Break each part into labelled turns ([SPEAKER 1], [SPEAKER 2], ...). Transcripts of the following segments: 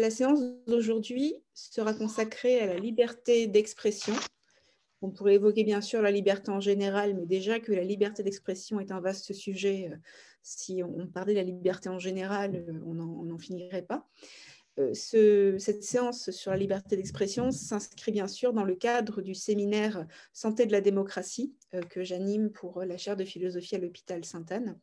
[SPEAKER 1] la séance d'aujourd'hui sera consacrée à la liberté d'expression. On pourrait évoquer bien sûr la liberté en général, mais déjà que la liberté d'expression est un vaste sujet, euh, si on parlait de la liberté en général, euh, on n'en finirait pas. Euh, cette séance sur la liberté d'expression s'inscrit bien sûr dans le cadre du séminaire Santé de la démocratie que j'anime pour la chaire de philosophie à l'hôpital Sainte-Anne.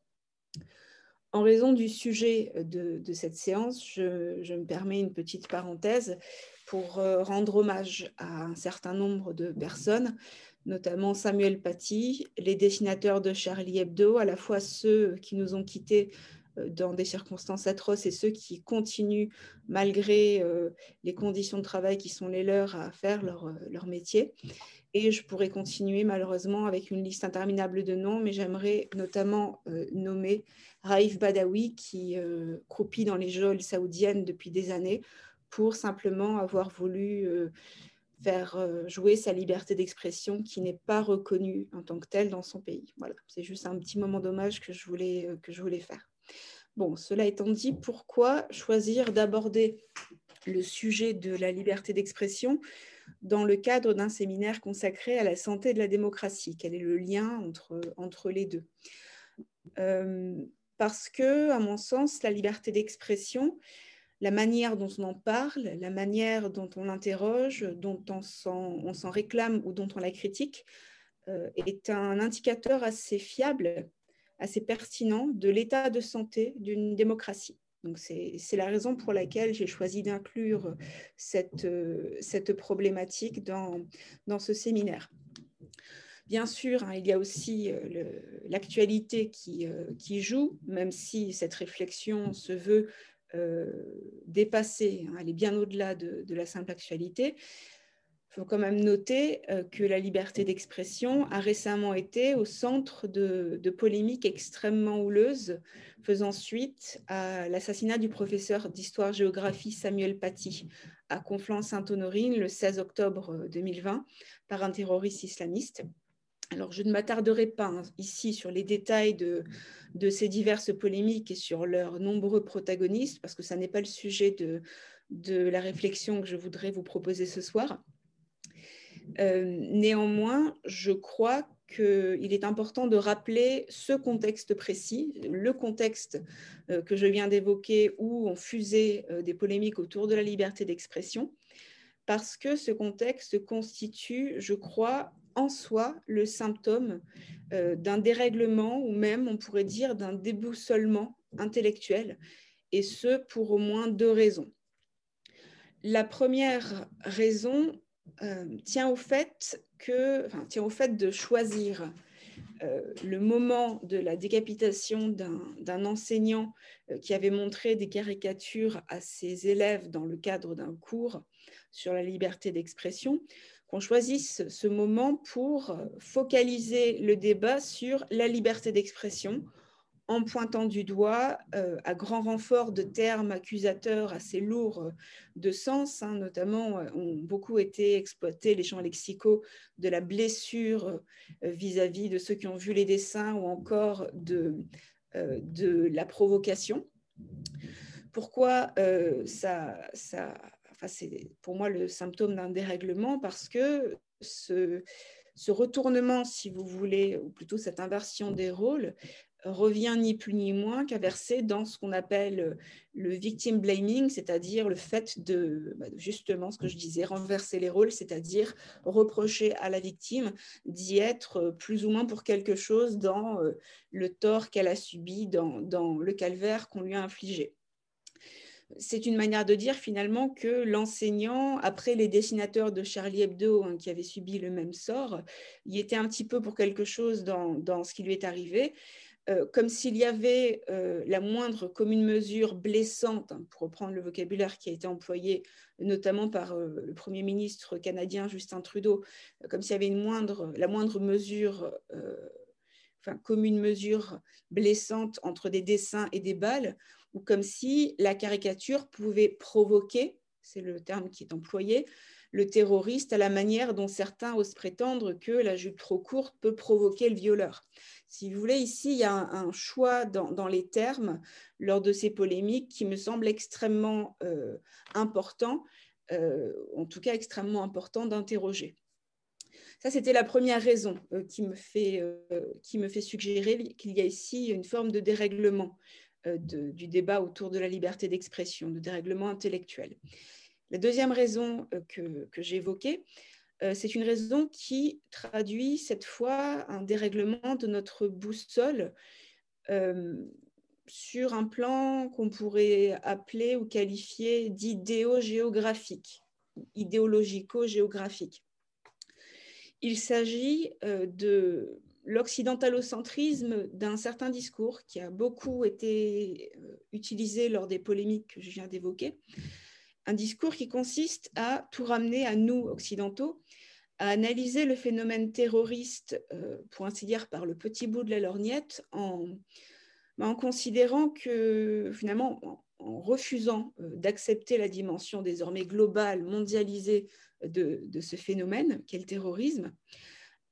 [SPEAKER 1] En raison du sujet de, cette séance, je, me permets une petite parenthèse pour euh, rendre hommage à un certain nombre de personnes, notamment Samuel Paty, les dessinateurs de Charlie Hebdo, à la fois ceux qui nous ont quittés euh, dans des circonstances atroces et ceux qui continuent, malgré euh, les conditions de travail qui sont les leurs, à faire leur, leur métier. Et je pourrais continuer malheureusement avec une liste interminable de noms, mais j'aimerais notamment nommer Raif Badawi qui euh, croupit dans les geôles saoudiennes depuis des années pour simplement avoir voulu euh, faire euh, jouer sa liberté d'expression qui n'est pas reconnue en tant que telle dans son pays. Voilà, c'est juste un petit moment d'hommage que, je que je voulais faire. Bon, cela étant dit, pourquoi choisir d'aborder le sujet de la liberté d'expression dans le cadre d'un séminaire consacré à la santé de la démocratie? Quel est le lien entre, les deux? Parce que, à mon sens, la liberté d'expression, la manière dont on en parle, la manière dont on l'interroge, dont on s'en réclame ou dont on la critique, euh, est un indicateur assez fiable, assez pertinent de l'état de santé d'une démocratie. Donc c'est la raison pour laquelle j'ai choisi d'inclure cette, euh, cette problématique dans, dans ce séminaire. Bien sûr, hein, il y a aussi euh, l'actualité euh, qui, joue, même si cette réflexion se veut euh, dépassée, hein, elle est bien au-delà de, la simple actualité. Il faut quand même noter que la liberté d'expression a récemment été au centre de, polémiques extrêmement houleuses, faisant suite à l'assassinat du professeur d'histoire-géographie Samuel Paty à Conflans-Sainte-Honorine le 16 octobre 2020 par un terroriste islamiste. Alors, je ne m'attarderai pas hein, ici sur les détails de, ces diverses polémiques et sur leurs nombreux protagonistes, parce que ça n'est pas le sujet de, la réflexion que je voudrais vous proposer ce soir. Euh, néanmoins, je crois qu'il est important de rappeler ce contexte précis, le contexte euh, que je viens d'évoquer où ont fusé euh, des polémiques autour de la liberté d'expression, parce que ce contexte constitue, je crois, en soi le symptôme d'un dérèglement ou même, on pourrait dire, d'un déboussolement intellectuel, et ce pour au moins deux raisons. La première raison euh, tient, au fait de choisir euh, le moment de la décapitation d'un enseignant qui avait montré des caricatures à ses élèves dans le cadre d'un cours sur la liberté d'expression qu'on choisisse ce moment pour focaliser le débat sur la liberté d'expression en pointant du doigt, euh, à grand renfort de termes accusateurs assez lourds de sens, hein, notamment euh, ont beaucoup été exploités les champs lexicaux de la blessure euh, vis-à-vis de ceux qui ont vu les dessins ou encore de, de la provocation. Pourquoi ça, ça c'est pour moi le symptôme d'un dérèglement parce que ce, retournement, si vous voulez, ou plutôt cette inversion des rôles, revient ni plus ni moins qu'à verser dans ce qu'on appelle le victim blaming, c'est-à-dire le fait de, bah, justement ce que je disais, renverser les rôles, c'est-à-dire reprocher à la victime d'y être plus ou moins pour quelque chose dans euh, le tort qu'elle a subi, dans le calvaire qu'on lui a infligé. C'est une manière de dire finalement que l'enseignant, après les dessinateurs de Charlie Hebdo hein, qui avaient subi le même sort, y était un petit peu pour quelque chose dans, ce qui lui est arrivé, euh, comme s'il y avait euh, la moindre commune mesure blessante, hein, pour reprendre le vocabulaire qui a été employé notamment par euh, le Premier ministre canadien Justin Trudeau, comme s'il y avait la moindre mesure enfin, commune mesure blessante entre des dessins et des balles, ou comme si la caricature pouvait provoquer c'est le terme qui est employé, le terroriste à la manière dont certains osent prétendre que la jupe trop courte peut provoquer le violeur. Si vous voulez, ici, il y a un, choix dans, les termes lors de ces polémiques qui me semble extrêmement euh, important, euh, en tout cas extrêmement important d'interroger. Ça, c'était la première raison euh, qui, me fait, suggérer qu'il y a ici une forme de dérèglement du débat autour de la liberté d'expression, de dérèglement intellectuel. La deuxième raison euh, que, j'évoquais, euh, c'est une raison qui traduit cette fois un dérèglement de notre boussole euh, sur un plan qu'on pourrait appeler ou qualifier d'idéogéographique, idéologico-géographique. Il s'agit de l'occidentalocentrisme d'un certain discours qui a beaucoup été utilisé lors des polémiques que je viens d'évoquer, un discours qui consiste à tout ramener à nous, occidentaux, à analyser le phénomène terroriste, euh, pour ainsi dire, par le petit bout de la lorgnette, en, en considérant que, finalement, en, refusant euh, d'accepter la dimension désormais globale, mondialisée de, de ce phénomène qu'est le terrorisme,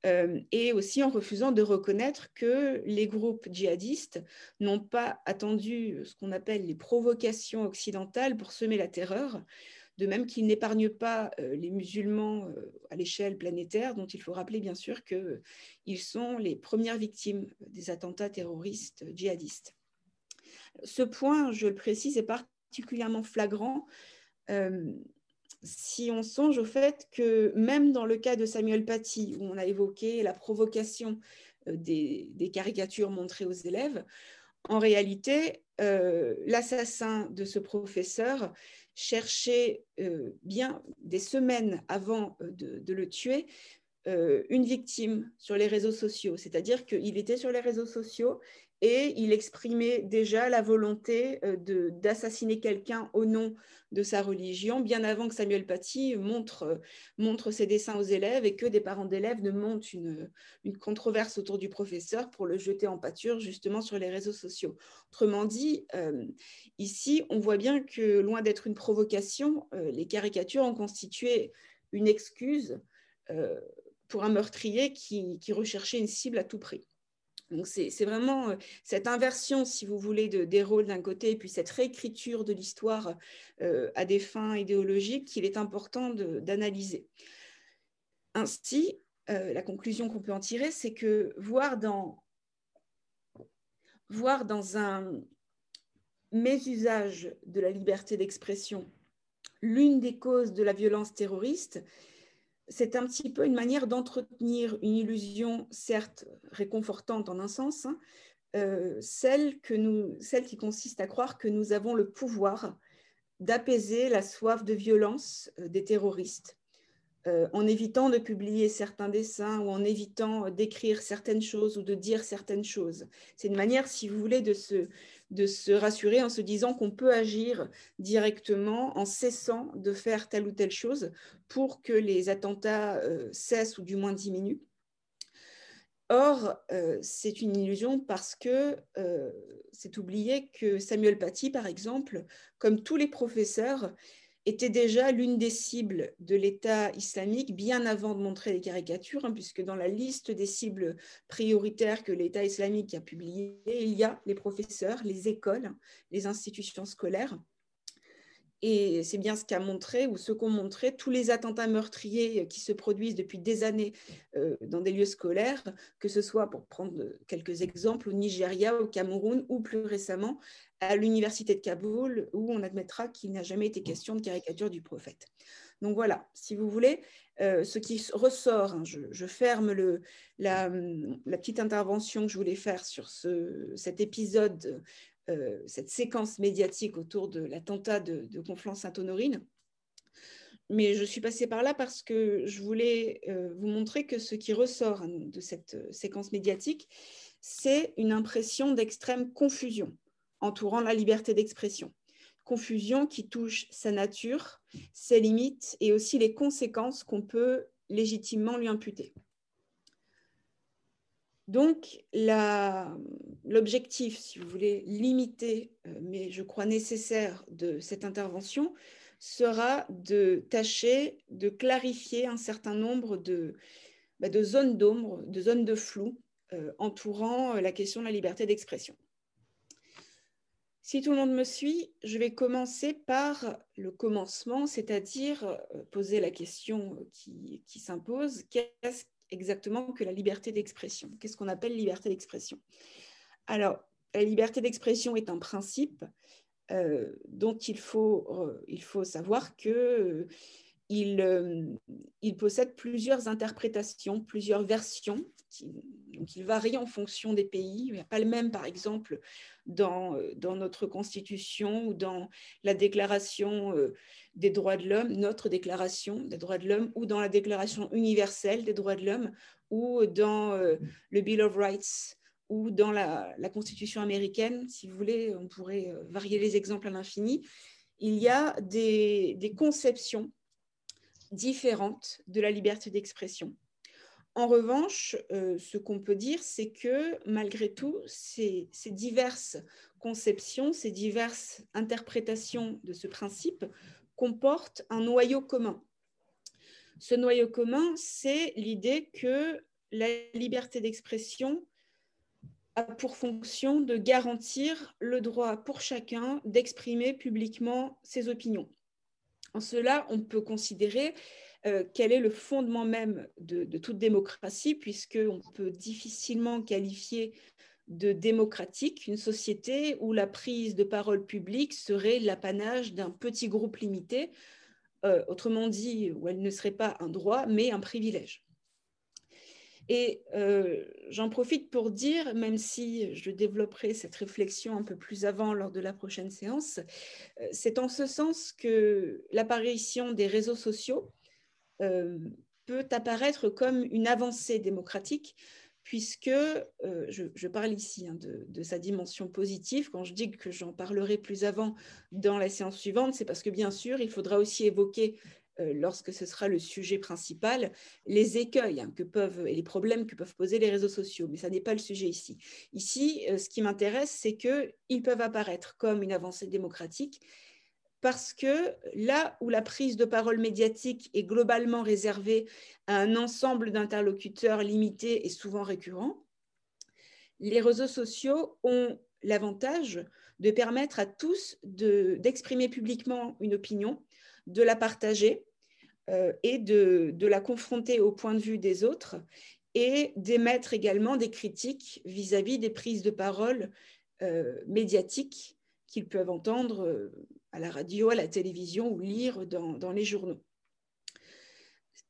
[SPEAKER 1] euh, et aussi en refusant de reconnaître que les groupes djihadistes n'ont pas attendu ce qu'on appelle les provocations occidentales pour semer la terreur, de même qu'ils n'épargnent pas euh, les musulmans euh, à l'échelle planétaire, dont il faut rappeler bien sûr qu'ils sont les premières victimes des attentats terroristes djihadistes. Ce point, je le précise, est particulièrement flagrant si on songe au fait que même dans le cas de Samuel Paty, où on a évoqué la provocation euh, des, caricatures montrées aux élèves, en réalité, euh, l'assassin de ce professeur cherchait euh, bien des semaines avant de, le tuer une victime sur les réseaux sociaux. C'est-à-dire qu'il était sur les réseaux sociaux et il exprimait déjà la volonté euh, d'assassiner quelqu'un au nom de sa religion, bien avant que Samuel Paty montre, euh, ses dessins aux élèves et que des parents d'élèves ne montent une, controverse autour du professeur pour le jeter en pâture justement sur les réseaux sociaux. Autrement dit, euh, ici, on voit bien que loin d'être une provocation, les caricatures ont constitué une excuse pour un meurtrier qui recherchait une cible à tout prix. Donc c'est vraiment euh, cette inversion, si vous voulez, de, des rôles d'un côté et puis cette réécriture de l'histoire euh, à des fins idéologiques qu'il est important d'analyser. Ainsi, euh, la conclusion qu'on peut en tirer, c'est que voir dans, voir dans un mésusage de la liberté d'expression l'une des causes de la violence terroriste, c'est un petit peu une manière d'entretenir une illusion, certes réconfortante en un sens, hein, euh, celle, que nous, celle qui consiste à croire que nous avons le pouvoir d'apaiser la soif de violence euh, des terroristes, euh, en évitant de publier certains dessins ou en évitant d'écrire certaines choses ou de dire certaines choses. C'est une manière, si vous voulez, de se, de se rassurer en se disant qu'on peut agir directement en cessant de faire telle ou telle chose pour que les attentats euh, cessent ou du moins diminuent. Or, euh, c'est une illusion parce que euh, c'est oublié que Samuel Paty, par exemple, comme tous les professeurs, était déjà l'une des cibles de l'État islamique bien avant de montrer les caricatures, hein, puisque dans la liste des cibles prioritaires que l'État islamique a publiées, il y a les professeurs, les écoles, les institutions scolaires. Et c'est bien ce qu'a montré, ou ce qu'ont montré tous les attentats meurtriers qui se produisent depuis des années euh, dans des lieux scolaires, que ce soit, pour prendre quelques exemples, au Nigeria, au Cameroun, ou plus récemment à l'université de Kaboul, où on admettra qu'il n'a jamais été question de caricature du prophète. Donc voilà, si vous voulez, euh, ce qui ressort, hein, je, ferme le, la, petite intervention que je voulais faire sur ce, cet épisode euh, cette séquence médiatique autour de l'attentat de, Conflans-Sainte-Honorine. Mais je suis passée par là parce que je voulais euh, vous montrer que ce qui ressort de cette euh, séquence médiatique, c'est une impression d'extrême confusion entourant la liberté d'expression. Confusion qui touche sa nature, ses limites et aussi les conséquences qu'on peut légitimement lui imputer. Donc, l'objectif, si vous voulez, limiter, euh, mais je crois nécessaire de cette intervention, sera de tâcher de clarifier un certain nombre de, bah, zones d'ombre, de zones de flou euh, entourant euh, la question de la liberté d'expression. Si tout le monde me suit, je vais commencer par le commencement, c'est-à-dire poser la question qui, qui s'impose, qu'est-ce exactement que la liberté d'expression. Qu'est-ce qu'on appelle liberté d'expression? Alors, la liberté d'expression est un principe euh, dont il faut, euh, il faut savoir que euh, il, il, possède plusieurs interprétations, plusieurs versions, donc il varie en fonction des pays. Il n'y a pas le même, par exemple, dans, dans notre Constitution ou dans la Déclaration des droits de l'homme, notre Déclaration des droits de l'homme, ou dans la Déclaration universelle des droits de l'homme, ou dans le Bill of Rights, ou dans la, Constitution américaine. Si vous voulez, on pourrait varier les exemples à l'infini. Il y a des conceptions différentes de la liberté d'expression. En revanche, euh, ce qu'on peut dire, c'est que malgré tout, ces, diverses conceptions, ces diverses interprétations de ce principe comportent un noyau commun. Ce noyau commun, c'est l'idée que la liberté d'expression a pour fonction de garantir le droit pour chacun d'exprimer publiquement ses opinions. En cela, on peut considérer euh, quel est le fondement même de, toute démocratie, puisqu'on peut difficilement qualifier de démocratique une société où la prise de parole publique serait l'apanage d'un petit groupe limité, euh, autrement dit, où elle ne serait pas un droit, mais un privilège. Et euh, j'en profite pour dire, même si je développerai cette réflexion un peu plus avant lors de la prochaine séance, c'est en ce sens que l'apparition des réseaux sociaux peut apparaître comme une avancée démocratique, puisque je, parle ici hein, de, sa dimension positive. Quand je dis que j'en parlerai plus avant dans la séance suivante, c'est parce que bien sûr, il faudra aussi évoquer euh, lorsque ce sera le sujet principal, les écueils hein, que peuvent et les problèmes que peuvent poser les réseaux sociaux. Mais ça n'est pas le sujet ici. Ici, euh, ce qui m'intéresse, c'est qu'ils peuvent apparaître comme une avancée démocratique parce que là où la prise de parole médiatique est globalement réservée à un ensemble d'interlocuteurs limités et souvent récurrents, les réseaux sociaux ont l'avantage de permettre à tous d'exprimer publiquement une opinion de la partager euh, et de, la confronter au point de vue des autres et d'émettre également des critiques vis-à-vis des prises de parole euh, médiatiques qu'ils peuvent entendre euh, à la radio, à la télévision ou lire dans, les journaux.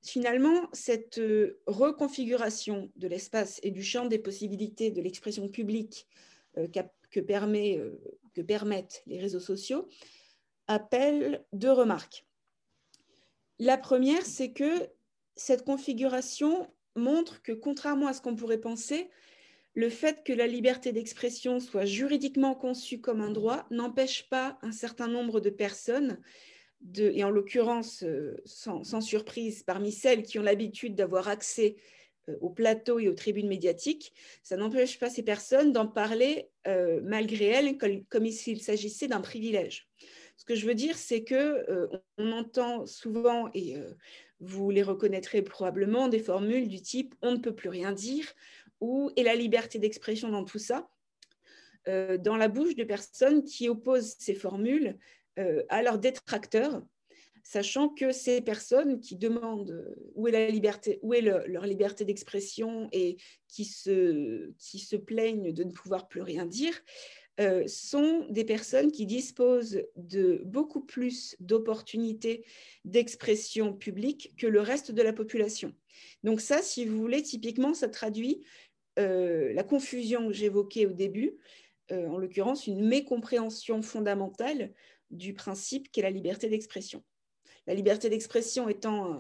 [SPEAKER 1] Finalement, cette reconfiguration de l'espace et du champ des possibilités de l'expression publique que, permet, que permettent les réseaux sociaux appelle deux remarques. La première, c'est que cette configuration montre que, contrairement à ce qu'on pourrait penser, le fait que la liberté d'expression soit juridiquement conçue comme un droit n'empêche pas un certain nombre de personnes, et en l'occurrence, euh, sans, surprise, parmi celles qui ont l'habitude d'avoir accès euh, au plateau et aux tribunes médiatiques, ça n'empêche pas ces personnes d'en parler euh, malgré elles, comme s'il s'agissait d'un privilège. Ce que je veux dire, c'est que entend souvent, et vous les reconnaîtrez probablement, des formules du type on ne peut plus rien dire ou et la liberté d'expression dans tout ça, euh, dans la bouche de personnes qui opposent ces formules à leurs détracteurs, sachant que ces personnes qui demandent où est la liberté, où est leur liberté d'expression et qui se, plaignent de ne pouvoir plus rien dire, euh, sont des personnes qui disposent de beaucoup plus d'opportunités d'expression publique que le reste de la population. Donc ça, si vous voulez, typiquement, ça traduit euh, la confusion que j'évoquais au début, euh, en l'occurrence une mécompréhension fondamentale du principe qu'est la liberté d'expression. La liberté d'expression étant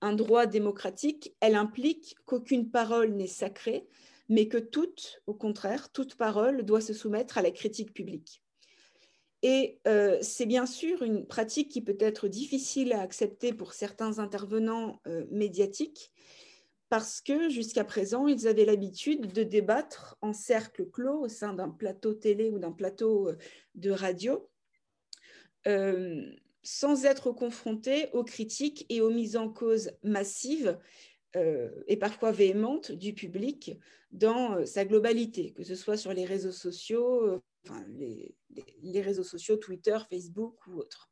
[SPEAKER 1] un droit démocratique, elle implique qu'aucune parole n'est sacrée, mais que toute, au contraire, toute parole doit se soumettre à la critique publique. Et euh, c'est bien sûr une pratique qui peut être difficile à accepter pour certains intervenants euh, médiatiques, parce que jusqu'à présent, ils avaient l'habitude de débattre en cercle clos au sein d'un plateau télé ou d'un plateau euh, de radio, euh, sans être confrontés aux critiques et aux mises en cause massives euh, et parfois véhémentes du public dans sa globalité, que ce soit sur les réseaux sociaux, enfin, les, les, réseaux sociaux, Twitter, Facebook ou autres.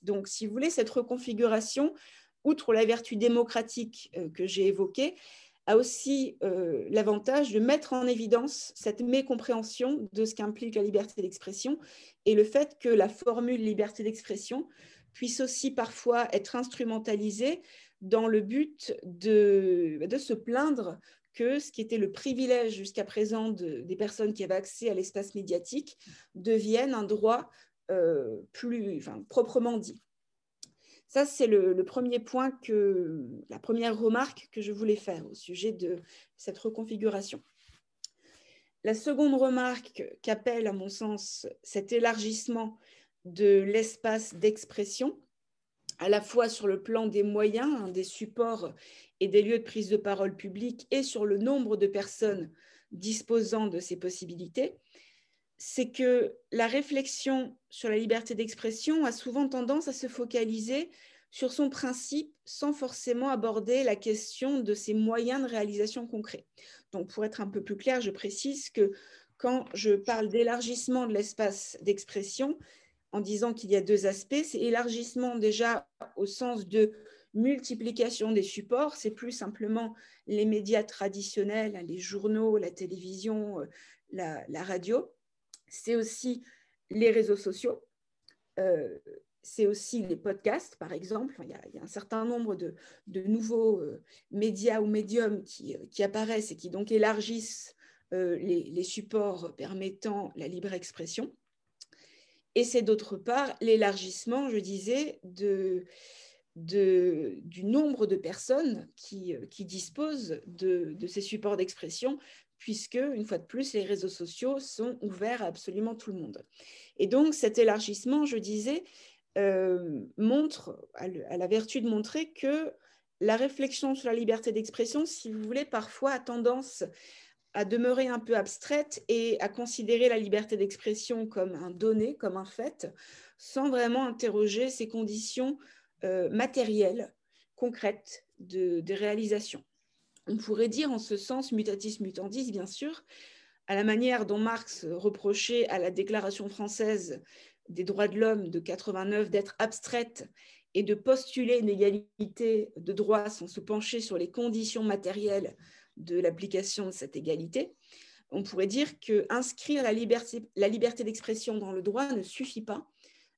[SPEAKER 1] Donc, si vous voulez, cette reconfiguration outre la vertu démocratique euh, que j'ai évoquée, a aussi euh, l'avantage de mettre en évidence cette mécompréhension de ce qu'implique la liberté d'expression et le fait que la formule liberté d'expression puisse aussi parfois être instrumentalisée dans le but de, de se plaindre que ce qui était le privilège jusqu'à présent des personnes qui avaient accès à l'espace médiatique devienne un droit euh, plus proprement dit. Ça, c'est le, premier point, que, la première remarque que je voulais faire au sujet de cette reconfiguration. La seconde remarque qu'appelle, à mon sens, cet élargissement de l'espace d'expression, à la fois sur le plan des moyens, hein, des supports et des lieux de prise de parole publique, et sur le nombre de personnes disposant de ces possibilités, c'est que la réflexion sur la liberté d'expression a souvent tendance à se focaliser sur son principe sans forcément aborder la question de ses moyens de réalisation concrets. Donc, pour être un peu plus clair, je précise que quand je parle d'élargissement de l'espace d'expression, en disant qu'il y a deux aspects, c'est élargissement déjà au sens de multiplication des supports, c'est plus simplement les médias traditionnels, les journaux, la télévision, euh, la radio, c'est aussi les réseaux sociaux, euh, c'est aussi les podcasts, par exemple. Il y a, un certain nombre de, nouveaux euh, médias ou médiums qui, apparaissent et qui donc élargissent euh, les, supports permettant la libre expression. Et c'est d'autre part l'élargissement, je disais, du nombre de personnes qui, disposent de, ces supports d'expression puisque, une fois de plus, les réseaux sociaux sont ouverts à absolument tout le monde. Et donc, cet élargissement, je disais, euh, montre, à, la vertu de montrer que la réflexion sur la liberté d'expression, si vous voulez, parfois a tendance à demeurer un peu abstraite et à considérer la liberté d'expression comme un donné, comme un fait, sans vraiment interroger ses conditions euh, matérielles, concrètes de, de réalisation. On pourrait dire en ce sens, mutatis mutandis, bien sûr, à la manière dont Marx reprochait à la Déclaration française des droits de l'homme de 89 d'être abstraite et de postuler une égalité de droits sans se pencher sur les conditions matérielles de l'application de cette égalité, on pourrait dire que inscrire la liberté, la liberté d'expression dans le droit ne suffit pas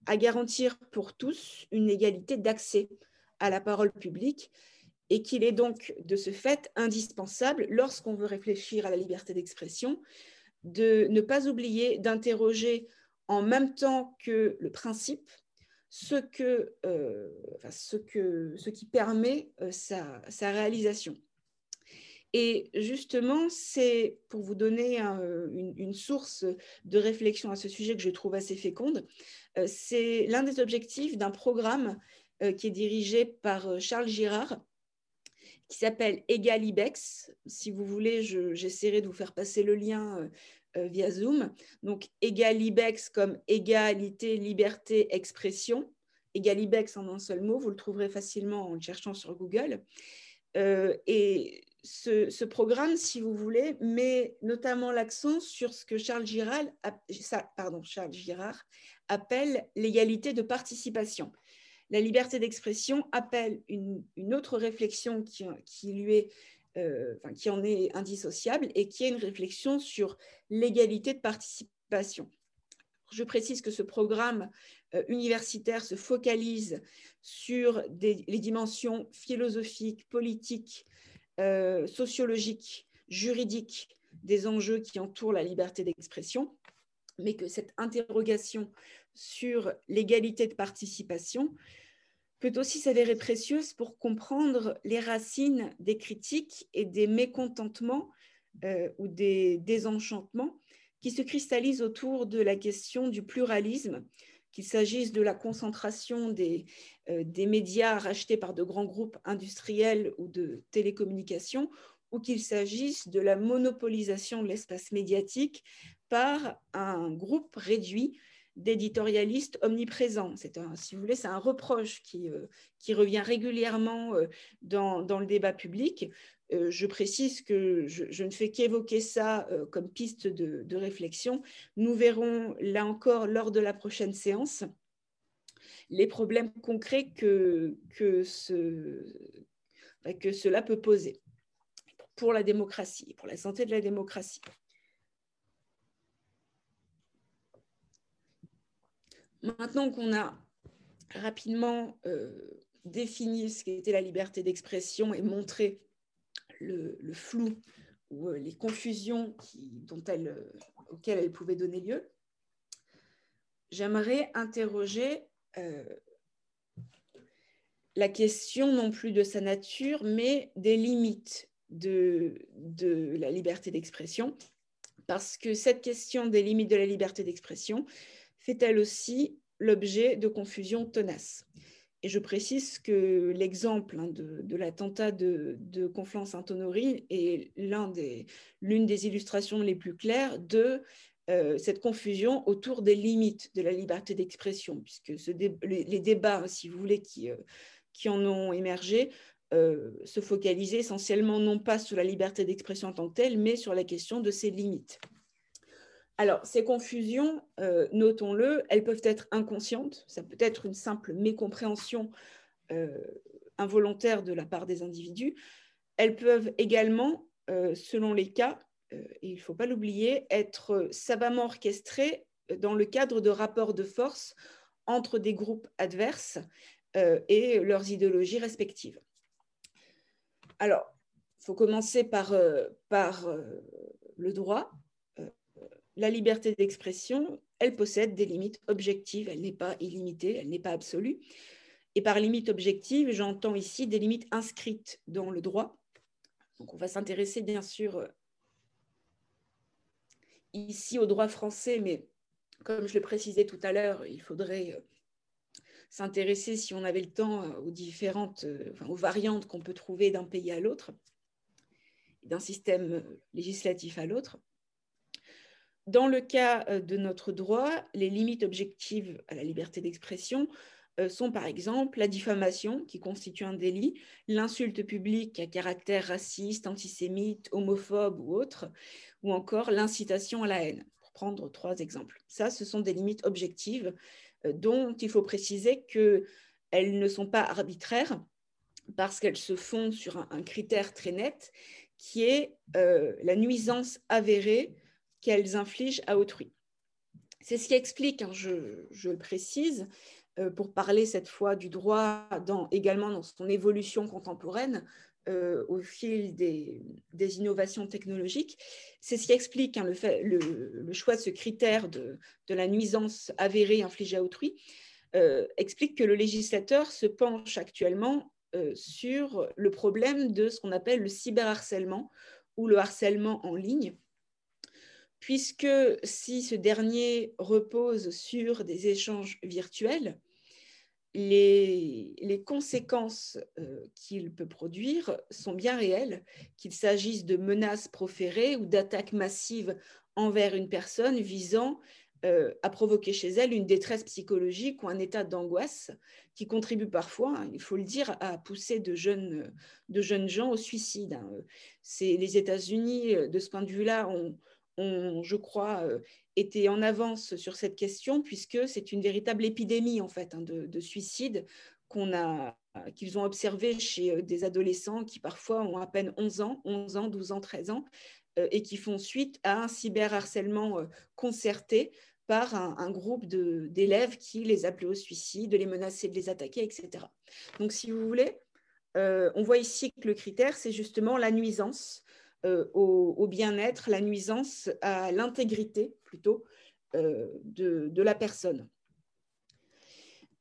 [SPEAKER 1] à garantir pour tous une égalité d'accès à la parole publique et qu'il est donc de ce fait indispensable, lorsqu'on veut réfléchir à la liberté d'expression, de ne pas oublier d'interroger en même temps que le principe ce, que, euh, ce, qui permet euh, sa, sa, réalisation. Et justement, c'est pour vous donner une, une, source de réflexion à ce sujet que je trouve assez féconde, euh, c'est l'un des objectifs d'un programme qui est dirigé par Charles Girard, qui s'appelle Egalibex. Si vous voulez, j'essaierai de vous faire passer le lien euh, euh, via Zoom. Donc, Egalibex comme égalité, liberté, expression. Egalibex en un seul mot, vous le trouverez facilement en le cherchant sur Google. Euh, et ce, programme, si vous voulez, met notamment l'accent sur ce que Charles Girard, pardon, Charles Girard appelle l'égalité de participation la liberté d'expression appelle une, autre réflexion qui, lui est, euh, en est indissociable et qui est une réflexion sur l'égalité de participation. Je précise que ce programme euh, universitaire se focalise sur les dimensions philosophiques, politiques, euh, sociologiques, juridiques des enjeux qui entourent la liberté d'expression, mais que cette interrogation sur l'égalité de participation peut aussi s'avérer précieuse pour comprendre les racines des critiques et des mécontentements euh, ou des désenchantements qui se cristallisent autour de la question du pluralisme, qu'il s'agisse de la concentration des, des médias rachetés par de grands groupes industriels ou de télécommunications, ou qu'il s'agisse de la monopolisation de l'espace médiatique par un groupe réduit d'éditorialistes omniprésents. C'est un, reproche qui, euh, qui revient régulièrement euh, dans, le débat public. Euh, je précise que je, ne fais qu'évoquer ça comme piste de, réflexion. Nous verrons là encore lors de la prochaine séance les problèmes concrets que cela peut poser pour la démocratie, pour la santé de la démocratie. Maintenant qu'on a rapidement euh, défini ce qu'était la liberté d'expression et montré le, flou ou euh, les confusions dont elle, euh, auxquelles elle pouvait donner lieu, j'aimerais interroger la question non plus de sa nature, mais des limites de, de la liberté d'expression, parce que cette question des limites de la liberté d'expression, fait elle aussi l'objet de confusions tenaces. Et je précise que l'exemple hein, de, l'attentat de, Conflans-Sainte-Honorine est l'une des, illustrations les plus claires de euh, cette confusion autour des limites de la liberté d'expression, puisque les, débats, si vous voulez, qui, euh, en ont émergé, euh, se focalisaient essentiellement non pas sur la liberté d'expression en tant que telle, mais sur la question de ses limites. Alors, ces confusions, euh, notons-le, elles peuvent être inconscientes, ça peut être une simple mécompréhension euh, involontaire de la part des individus. Elles peuvent également, euh, selon les cas, et il ne faut pas l'oublier, être savamment orchestrées dans le cadre de rapports de force entre des groupes adverses et leurs idéologies respectives. Alors, il faut commencer par, par le droit la liberté d'expression, elle possède des limites objectives, elle n'est pas illimitée, elle n'est pas absolue. Et par limite objective, j'entends ici des limites inscrites dans le droit. Donc on va s'intéresser bien sûr euh, ici au droit français, mais comme je le précisais tout à l'heure, il faudrait euh, s'intéresser, si on avait le temps, euh, aux différentes, aux variantes qu'on peut trouver d'un pays à l'autre, d'un système législatif à l'autre. Dans le cas euh, de notre droit, les limites objectives à la liberté d'expression euh, sont par exemple la diffamation, qui constitue un délit, l'insulte publique à caractère raciste, antisémite, homophobe ou autre, ou encore l'incitation à la haine, pour prendre trois exemples. Ça, ce sont des limites objectives euh, dont il faut préciser qu'elles ne sont pas arbitraires parce qu'elles se fondent sur un, critère très net qui est la nuisance avérée qu'elles infligent à autrui. C'est ce qui explique, hein, je, le précise, euh, pour parler cette fois du droit également dans son évolution contemporaine euh, au fil des, innovations technologiques, c'est ce qui explique hein, le, choix de ce critère de, la nuisance avérée infligée à autrui, euh, explique que le législateur se penche actuellement sur le problème de ce qu'on appelle le cyberharcèlement ou le harcèlement en ligne, puisque si ce dernier repose sur des échanges virtuels, les, conséquences euh, qu'il peut produire sont bien réelles, qu'il s'agisse de menaces proférées ou d'attaques massives envers une personne visant euh, à provoquer chez elle une détresse psychologique ou un état d'angoisse qui contribue parfois, hein, il faut le dire, à pousser de jeunes, gens au suicide. Hein. C'est les États-Unis, de ce point de vue-là, ont, ont, je crois, euh, été en avance sur cette question, puisque c'est une véritable épidémie en fait hein, de, suicide qu'on a qu'ils ont observé chez euh, des adolescents qui parfois ont à peine 11 ans, 11 ans, 12 ans, 13 ans, euh, et qui font suite à un cyberharcèlement concerté par un, groupe d'élèves qui les appelaient au suicide, de les menacer, de les attaquer, etc. Donc, si vous voulez, on voit ici que le critère, c'est justement la nuisance euh, au, bien-être, la nuisance à l'intégrité plutôt euh, de, la personne.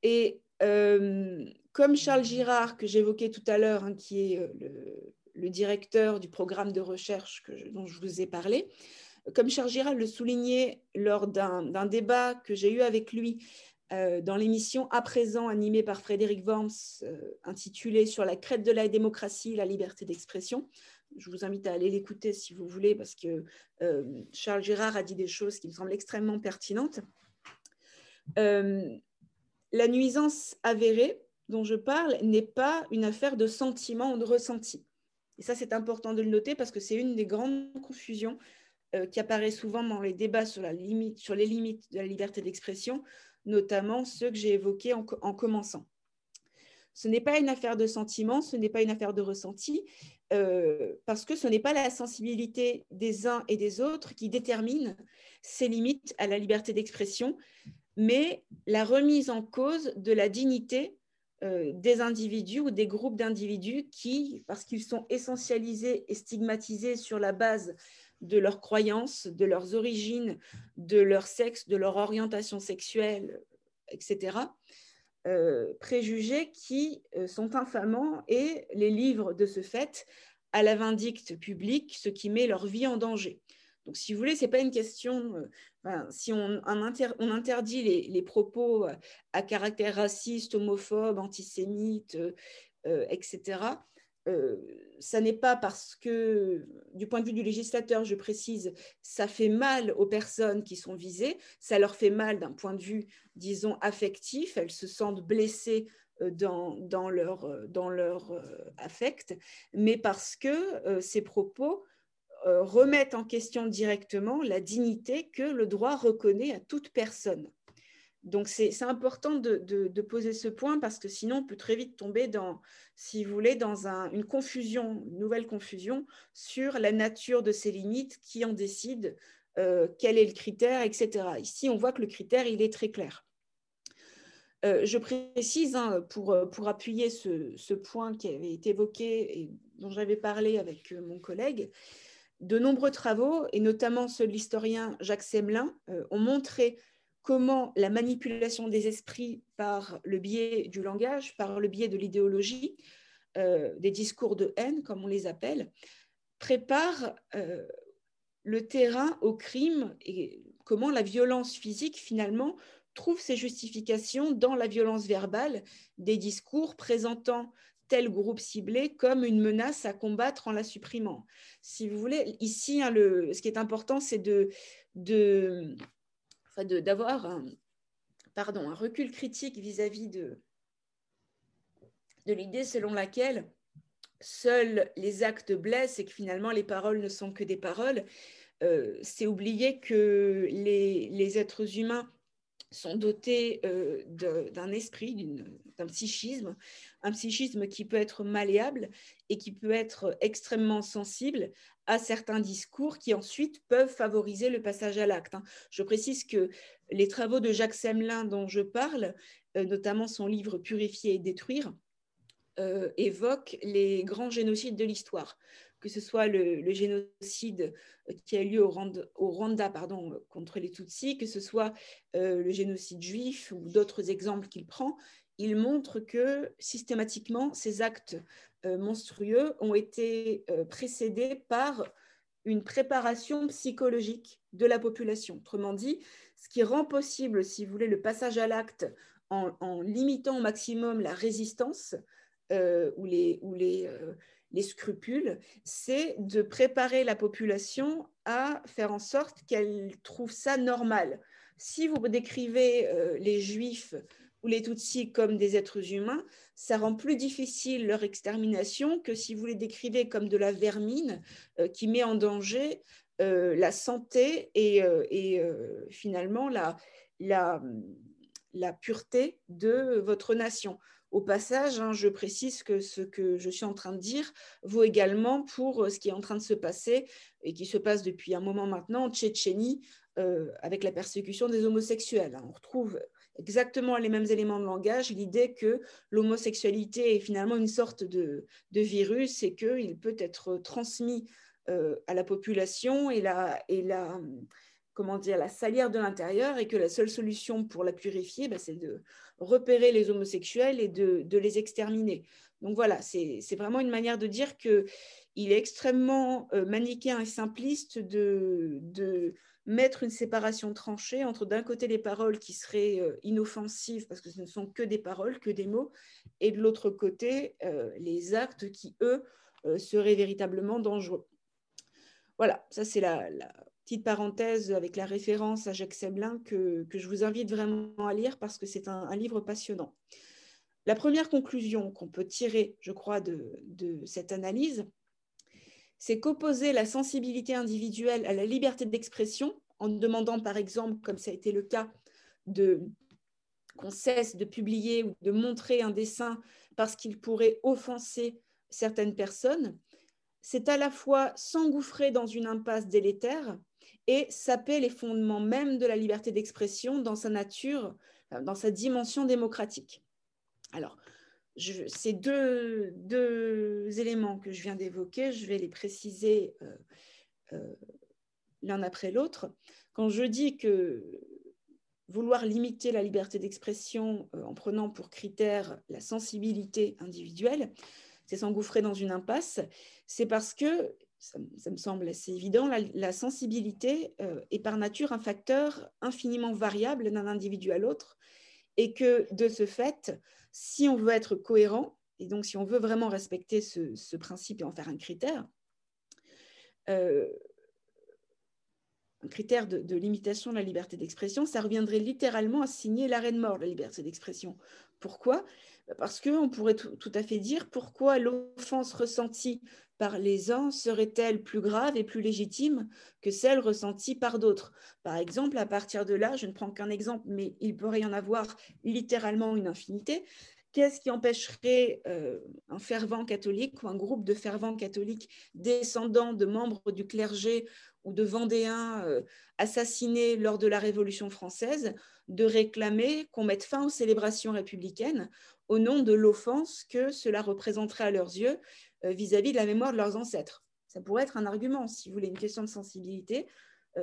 [SPEAKER 1] Et euh, comme Charles Girard, que j'évoquais tout à l'heure, hein, qui est le, directeur du programme de recherche dont je vous ai parlé, comme Charles Girard le soulignait lors d'un débat que j'ai eu avec lui dans l'émission À présent, animée par Frédéric Worms, intitulée Sur la crête de la démocratie, la liberté d'expression. Je vous invite à aller l'écouter si vous voulez, parce que Charles Girard a dit des choses qui me semblent extrêmement pertinentes. la nuisance avérée dont je parle n'est pas une affaire de sentiment ou de ressenti. Et ça, c'est important de le noter parce que c'est une des grandes confusions euh, qui apparaît souvent dans les débats sur les limites de la liberté d'expression, notamment ceux que j'ai évoqués en, commençant. Ce n'est pas une affaire de sentiment, ce n'est pas une affaire de ressenti, euh, parce que ce n'est pas la sensibilité des uns et des autres qui détermine ces limites à la liberté d'expression, mais la remise en cause de la dignité euh, des individus ou des groupes d'individus qui, parce qu'ils sont essentialisés et stigmatisés sur la base de leurs croyances, de leurs origines, de leur sexe, de leur orientation sexuelle, etc., euh, préjugés qui euh, sont infamants et les livrent de ce fait à la vindicte publique, ce qui met leur vie en danger. Donc, si vous voulez, ce n'est pas une question, euh, si on, interdit les, propos à caractère raciste, homophobe, antisémite, etc., ça n'est pas parce que, du point de vue du législateur, je précise, ça fait mal aux personnes qui sont visées, ça leur fait mal d'un point de vue, disons, affectif, elles se sentent blessées dans, dans, leur, leur affect, mais parce que ces propos euh, remettent en question directement la dignité que le droit reconnaît à toute personne. Donc c'est important de, poser ce point parce que sinon on peut très vite tomber dans, si vous voulez, dans une confusion, une nouvelle confusion sur la nature de ces limites, qui en décide, euh, quel est le critère, etc. Ici on voit que le critère il est très clair. Euh, je précise, hein, pour, pour, appuyer ce, point qui avait été évoqué et dont j'avais parlé avec mon collègue, de nombreux travaux, et notamment ceux de l'historien Jacques Semelin, euh, ont montré comment la manipulation des esprits par le biais du langage, par le biais de l'idéologie, euh, des discours de haine, comme on les appelle, prépare euh, le terrain au crime et comment la violence physique, finalement, trouve ses justifications dans la violence verbale des discours présentant tel groupe ciblé comme une menace à combattre en la supprimant. Si vous voulez, ici, hein, ce qui est important, c'est de, d'avoir un, recul critique vis-à-vis de, de l'idée selon laquelle seuls les actes blessent et que finalement les paroles ne sont que des paroles. Euh, c'est oublier que les, les êtres humains sont dotés euh, d'un esprit, d'un psychisme, un psychisme qui peut être malléable et qui peut être extrêmement sensible à certains discours qui ensuite peuvent favoriser le passage à l'acte. Hein. Je précise que les travaux de Jacques Semelin dont je parle, euh, notamment son livre Purifier et détruire, euh, évoquent les grands génocides de l'histoire que ce soit le, génocide euh, qui a lieu au Rwanda, pardon, contre les Tutsis, que ce soit euh, le génocide juif ou d'autres exemples qu'il prend, il montre que systématiquement, ces actes euh, monstrueux ont été précédés par une préparation psychologique de la population. Autrement dit, ce qui rend possible, si vous voulez, le passage à l'acte en, limitant au maximum la résistance ou les, les scrupules, c'est de préparer la population à faire en sorte qu'elle trouve ça normal. Si vous décrivez euh, les juifs ou les Tutsis comme des êtres humains, ça rend plus difficile leur extermination que si vous les décrivez comme de la vermine euh, qui met en danger euh, la santé et, finalement la, la pureté de votre nation. Au passage, hein, je précise que ce que je suis en train de dire vaut également pour euh, ce qui est en train de se passer et qui se passe depuis un moment maintenant en Tchétchénie euh, avec la persécution des homosexuels. Hein. On retrouve exactement les mêmes éléments de langage, l'idée que l'homosexualité est finalement une sorte de, virus et qu'il peut être transmis euh, à la population et la, et la, comment dire, la salière de l'intérieur et que la seule solution pour la purifier, bah, c'est de repérer les homosexuels et de, les exterminer. Donc voilà, c'est vraiment une manière de dire qu'il est extrêmement euh, manichéen et simpliste de, mettre une séparation tranchée entre d'un côté les paroles qui seraient euh, inoffensives parce que ce ne sont que des paroles, que des mots, et de l'autre côté euh, les actes qui, eux, euh, seraient véritablement dangereux. Voilà, ça c'est la, petite parenthèse avec la référence à Jacques Seblin que, je vous invite vraiment à lire parce que c'est un, livre passionnant. La première conclusion qu'on peut tirer, je crois, de, de cette analyse, c'est qu'opposer la sensibilité individuelle à la liberté d'expression, en demandant par exemple, comme ça a été le cas, de qu'on cesse de publier ou de montrer un dessin parce qu'il pourrait offenser certaines personnes, c'est à la fois s'engouffrer dans une impasse délétère et saper les fondements même de la liberté d'expression dans sa nature, dans sa dimension démocratique. Alors, ces deux, éléments que je viens d'évoquer, je vais les préciser euh, euh, l'un après l'autre. Quand je dis que vouloir limiter la liberté d'expression euh, en prenant pour critère la sensibilité individuelle, c'est s'engouffrer dans une impasse, c'est parce que, ça, me semble assez évident, la, sensibilité est par nature un facteur infiniment variable d'un individu à l'autre, et que de ce fait, si on veut être cohérent, et donc si on veut vraiment respecter ce, principe et en faire un critère, euh, un critère de, limitation de la liberté d'expression, ça reviendrait littéralement à signer l'arrêt de mort de la liberté d'expression. Pourquoi? Parce qu'on pourrait tout, à fait dire pourquoi l'offense ressentie par les uns serait-elle plus grave et plus légitime que celle ressentie par d'autres Par exemple, à partir de là, je ne prends qu'un exemple, mais il pourrait y en avoir littéralement une infinité. Qu'est-ce qui empêcherait euh, un fervent catholique ou un groupe de fervents catholiques descendants de membres du clergé ou de Vendéens euh, assassinés lors de la Révolution française de réclamer qu'on mette fin aux célébrations républicaines au nom de l'offense que cela représenterait à leurs yeux euh, vis-à-vis de la mémoire de leurs ancêtres? Ça pourrait être un argument, si vous voulez, une question de sensibilité.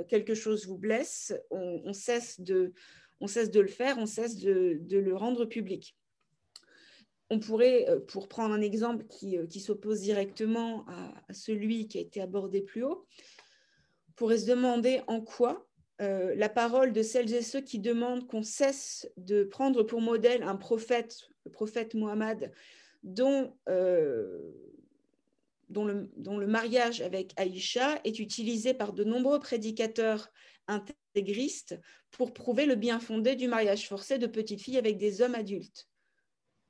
[SPEAKER 1] Quelque chose vous blesse, on cesse de le faire, on cesse de, le rendre public. On pourrait, euh, pour prendre un exemple qui, s'oppose directement à, celui qui a été abordé plus haut, pourrait se demander en quoi la parole de celles et ceux qui demandent qu'on cesse de prendre pour modèle un prophète, le prophète Mohammed, dont le, mariage avec Aïcha est utilisé par de nombreux prédicateurs intégristes pour prouver le bien fondé du mariage forcé de petites filles avec des hommes adultes.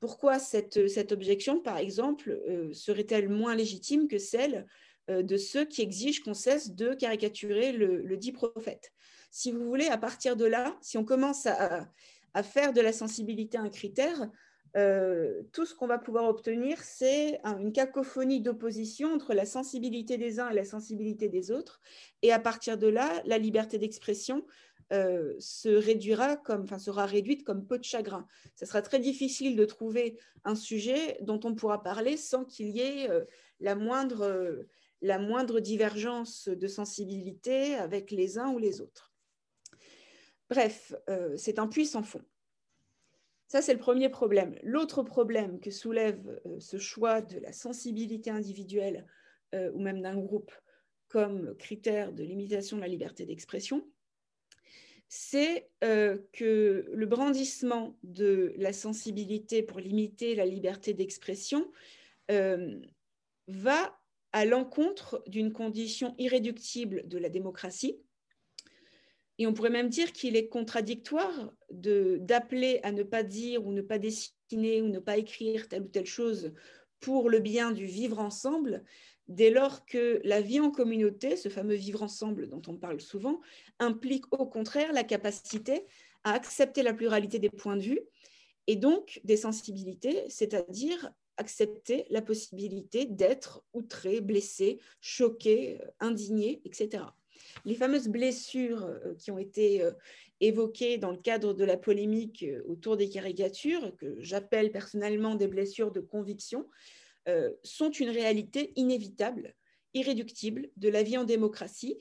[SPEAKER 1] Pourquoi cette, objection, par exemple, euh, serait-elle moins légitime que celle euh, de ceux qui exigent qu'on cesse de caricaturer le, dit prophète? Si vous voulez, à partir de là, si on commence à, à faire de la sensibilité un critère, euh, tout ce qu'on va pouvoir obtenir, c'est une cacophonie d'opposition entre la sensibilité des uns et la sensibilité des autres. Et à partir de là, la liberté d'expression euh, se réduira comme, enfin, sera réduite comme peau de chagrin. Ce sera très difficile de trouver un sujet dont on pourra parler sans qu'il y ait euh, la, moindre, la moindre divergence de sensibilité avec les uns ou les autres. Bref, c'est un puits sans fond. Ça, c'est le premier problème. L'autre problème que soulève euh, ce choix de la sensibilité individuelle euh, ou même d'un groupe comme critère de limitation de la liberté d'expression, c'est euh, que le brandissement de la sensibilité pour limiter la liberté d'expression va à l'encontre d'une condition irréductible de la démocratie, et on pourrait même dire qu'il est contradictoire d'appeler à ne pas dire ou ne pas dessiner ou ne pas écrire telle ou telle chose pour le bien du vivre ensemble, dès lors que la vie en communauté, ce fameux vivre ensemble dont on parle souvent, implique au contraire la capacité à accepter la pluralité des points de vue et donc des sensibilités, c'est-à-dire accepter la possibilité d'être outré, blessé, choqué, indigné, etc les fameuses blessures euh, qui ont été euh, évoquées dans le cadre de la polémique euh, autour des caricatures, que j'appelle personnellement des blessures de conviction, sont une réalité inévitable, irréductible de la vie en démocratie,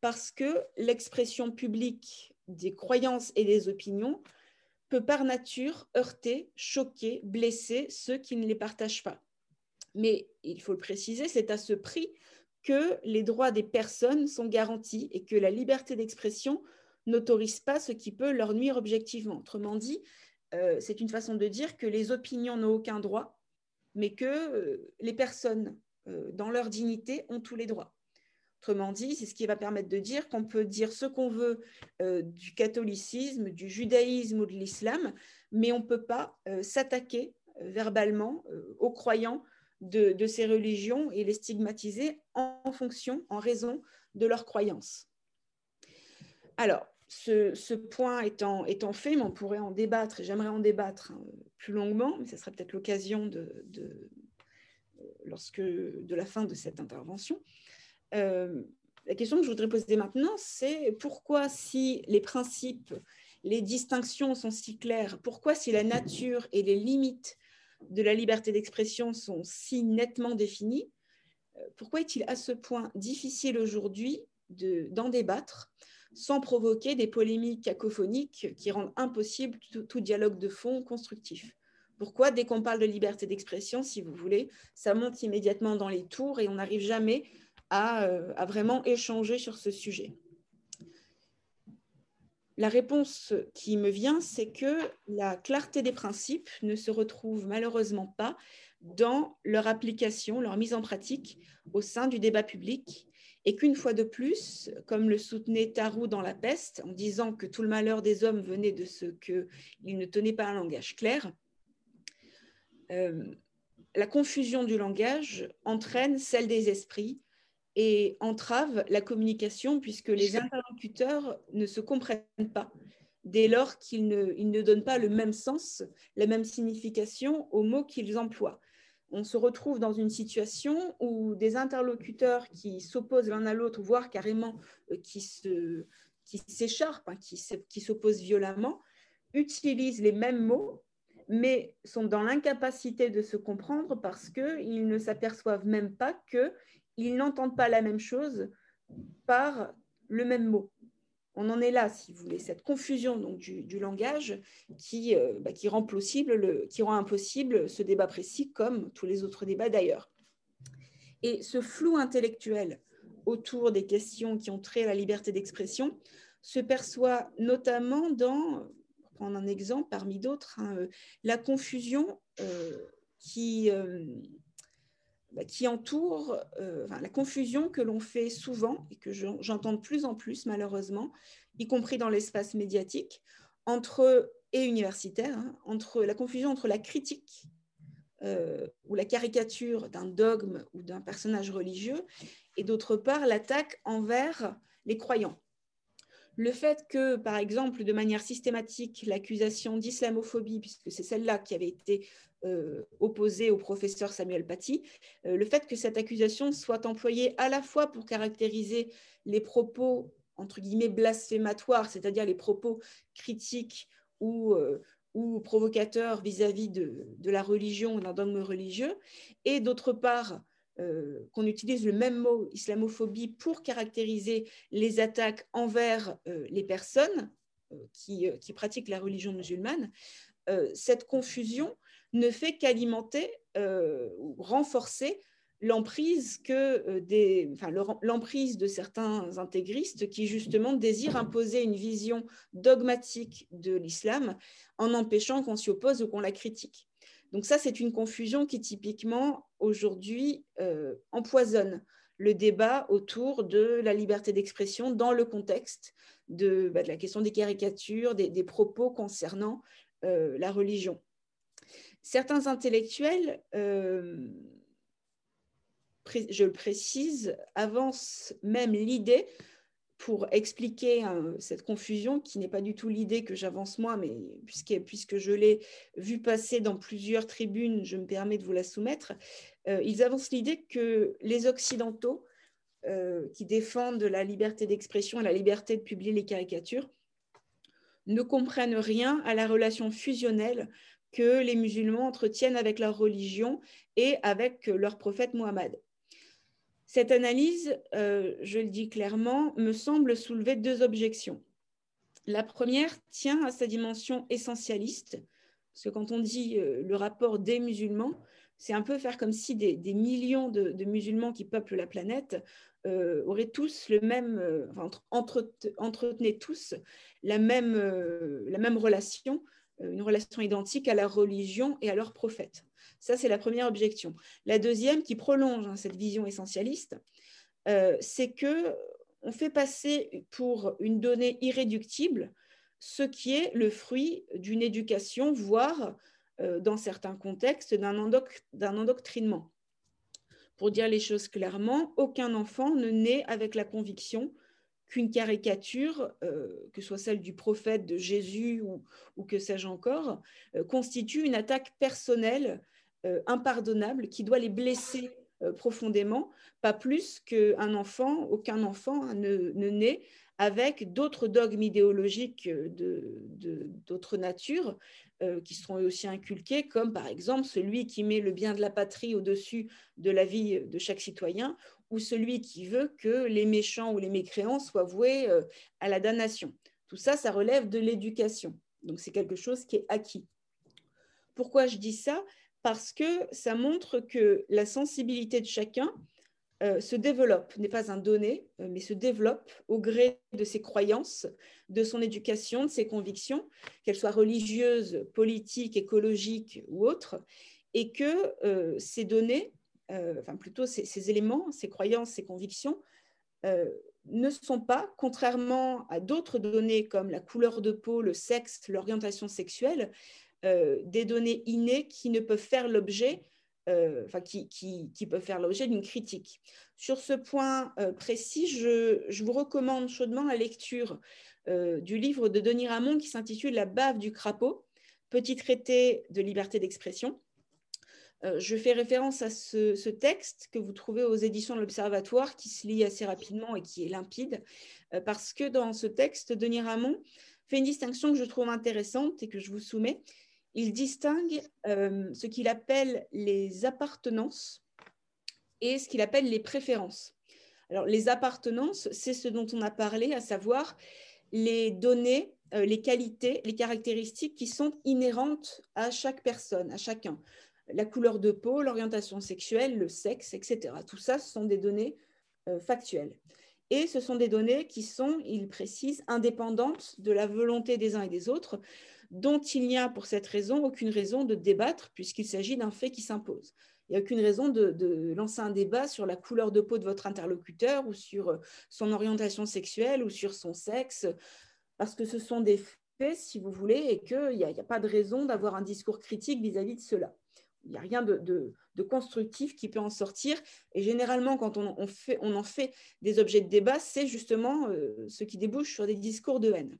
[SPEAKER 1] parce que l'expression publique des croyances et des opinions peut par nature heurter, choquer, blesser ceux qui ne les partagent pas. Mais il faut le préciser, c'est à ce prix que les droits des personnes sont garantis et que la liberté d'expression n'autorise pas ce qui peut leur nuire objectivement. Autrement dit, euh, c'est une façon de dire que les opinions n'ont aucun droit, mais que euh, les personnes, euh, dans leur dignité, ont tous les droits. Autrement dit, c'est ce qui va permettre de dire qu'on peut dire ce qu'on veut du catholicisme, du judaïsme ou de l'islam, mais on ne peut pas s'attaquer verbalement aux croyants de, ces religions et les stigmatiser en, fonction, en raison de leurs croyances. Alors, ce, point étant, fait, mais on pourrait en débattre, j'aimerais en débattre hein, plus longuement, mais ce sera peut-être l'occasion de, de, lorsque, de la fin de cette intervention. Euh, la question que je voudrais poser maintenant, c'est pourquoi si les principes, les distinctions sont si claires, pourquoi si la nature et les limites de la liberté d'expression sont si nettement définies, euh, pourquoi est-il à ce point difficile aujourd'hui d'en débattre? Sans provoquer des polémiques cacophoniques qui rendent impossible tout, dialogue de fond constructif. Pourquoi, dès qu'on parle de liberté d'expression, si vous voulez, ça monte immédiatement dans les tours et on n'arrive jamais à, euh, vraiment échanger sur ce sujet? La réponse qui me vient, c'est que la clarté des principes ne se retrouve malheureusement pas dans leur application, leur mise en pratique au sein du débat public, et qu'une fois de plus, comme le soutenait Tarou dans La peste, en disant que tout le malheur des hommes venait de ce qu'ils ne tenaient pas un langage clair, euh, la confusion du langage entraîne celle des esprits et entrave la communication puisque les interlocuteurs ne se comprennent pas dès lors qu'ils ne, ne, donnent pas le même sens, la même signification aux mots qu'ils emploient. On se retrouve dans une situation où des interlocuteurs qui s'opposent l'un à l'autre, voire carrément euh, qui s'écharpent, qui hein, qui s'opposent violemment, utilisent les mêmes mots, mais sont dans l'incapacité de se comprendre parce qu'ils ne s'aperçoivent même pas que ils n'entendent pas la même chose par le même mot. On en est là, si vous voulez, cette confusion donc, du, langage qui, euh, bah, qui, rend possible le, qui rend impossible ce débat précis, comme tous les autres débats d'ailleurs. Et ce flou intellectuel autour des questions qui ont trait à la liberté d'expression se perçoit notamment dans, pour prendre un exemple parmi d'autres, hein, euh, la confusion euh, qui, qui entoure euh, la confusion que l'on fait souvent et que j'entends de plus en plus malheureusement, y compris dans l'espace médiatique, entre et universitaire, hein, entre la confusion entre la critique euh, ou la caricature d'un dogme ou d'un personnage religieux et d'autre part l'attaque envers les croyants. Le fait que, par exemple, de manière systématique, l'accusation d'islamophobie, puisque c'est celle-là qui avait été opposé au professeur Samuel Paty, euh, le fait que cette accusation soit employée à la fois pour caractériser les propos entre guillemets blasphématoires, c'est-à-dire les propos critiques ou, euh, ou provocateurs vis-à-vis de, de, la religion ou d'un dogme religieux, et d'autre part qu'on utilise le même mot islamophobie pour caractériser les attaques envers les personnes qui, qui, pratiquent la religion musulmane, cette confusion ne fait qu'alimenter euh, ou renforcer l'emprise que euh, des, l'emprise de certains intégristes qui justement désirent imposer une vision dogmatique de l'islam en empêchant qu'on s'y oppose ou qu'on la critique. Donc ça, c'est une confusion qui typiquement aujourd'hui euh, empoisonne le débat autour de la liberté d'expression dans le contexte de, bah, la question des caricatures, des, propos concernant la religion certains intellectuels, euh, je le précise, avancent même l'idée pour expliquer hein, cette confusion, qui n'est pas du tout l'idée que j'avance moi, mais puisque, je l'ai vu passer dans plusieurs tribunes, je me permets de vous la soumettre, euh, ils avancent l'idée que les Occidentaux, euh, qui défendent la liberté d'expression et la liberté de publier les caricatures, ne comprennent rien à la relation fusionnelle que les musulmans entretiennent avec leur religion et avec leur prophète Mohammed. Cette analyse, euh, je le dis clairement, me semble soulever deux objections. La première tient à sa dimension essentialiste, parce que quand on dit euh, le rapport des musulmans, c'est un peu faire comme si des, millions de, musulmans qui peuplent la planète euh, auraient tous le même, euh, entretenaient tous la même, euh, la même relation, une relation identique à la religion et à leur prophète. Ça, c'est la première objection. La deuxième, qui prolonge hein, cette vision essentialiste, c'est que on fait passer pour une donnée irréductible ce qui est le fruit d'une éducation, voire euh, dans certains contextes, d'un endoctrinement. Pour dire les choses clairement, aucun enfant ne naît avec la conviction qu'une caricature, euh, que soit celle du prophète, de Jésus ou, que sais-je encore, euh, constitue une attaque personnelle impardonnable qui doit les blesser profondément, pas plus qu'un enfant, aucun enfant hein, ne, naît avec d'autres dogmes idéologiques d'autres natures euh, qui seront aussi inculqués, comme par exemple celui qui met le bien de la patrie au-dessus de la vie de chaque citoyen, ou celui qui veut que les méchants ou les mécréants soient voués euh, à la damnation. Tout ça, ça relève de l'éducation. Donc c'est quelque chose qui est acquis. Pourquoi je dis ça? Parce que ça montre que la sensibilité de chacun euh, se développe, n'est pas un donné, euh, mais se développe au gré de ses croyances, de son éducation, de ses convictions, qu'elles soient religieuses, politiques, écologiques ou autres, et que ces données, enfin plutôt ces, éléments, ces croyances, ces convictions, ne sont pas, contrairement à d'autres données comme la couleur de peau, le sexe, l'orientation sexuelle, des données innées qui ne peuvent faire l'objet euh, enfin, qui, qui, peuvent faire l'objet d'une critique. Sur ce point euh, précis, je, vous recommande chaudement la lecture euh, du livre de Denis Ramon qui s'intitule La bave du crapaud, petit traité de liberté d'expression. Je fais référence à ce, texte que vous trouvez aux éditions de l'Observatoire, qui se lit assez rapidement et qui est limpide, parce que dans ce texte, Denis Ramon fait une distinction que je trouve intéressante et que je vous soumets il distingue euh, ce qu'il appelle les appartenances et ce qu'il appelle les préférences. Alors, les appartenances, c'est ce dont on a parlé, à savoir les données, euh, les qualités, les caractéristiques qui sont inhérentes à chaque personne, à chacun. La couleur de peau, l'orientation sexuelle, le sexe, etc. Tout ça, ce sont des données euh, factuelles. Et ce sont des données qui sont, il précise, indépendantes de la volonté des uns et des autres dont il n'y a pour cette raison aucune raison de débattre puisqu'il s'agit d'un fait qui s'impose. Il n'y a aucune raison de, lancer un débat sur la couleur de peau de votre interlocuteur ou sur euh, son orientation sexuelle ou sur son sexe, parce que ce sont des faits, si vous voulez, et qu'il n'y a, pas de raison d'avoir un discours critique vis-à-vis de cela. Il n'y a rien de, constructif qui peut en sortir. Et généralement, quand on, en fait des objets de débat, c'est justement euh, ce qui débouche sur des discours de haine.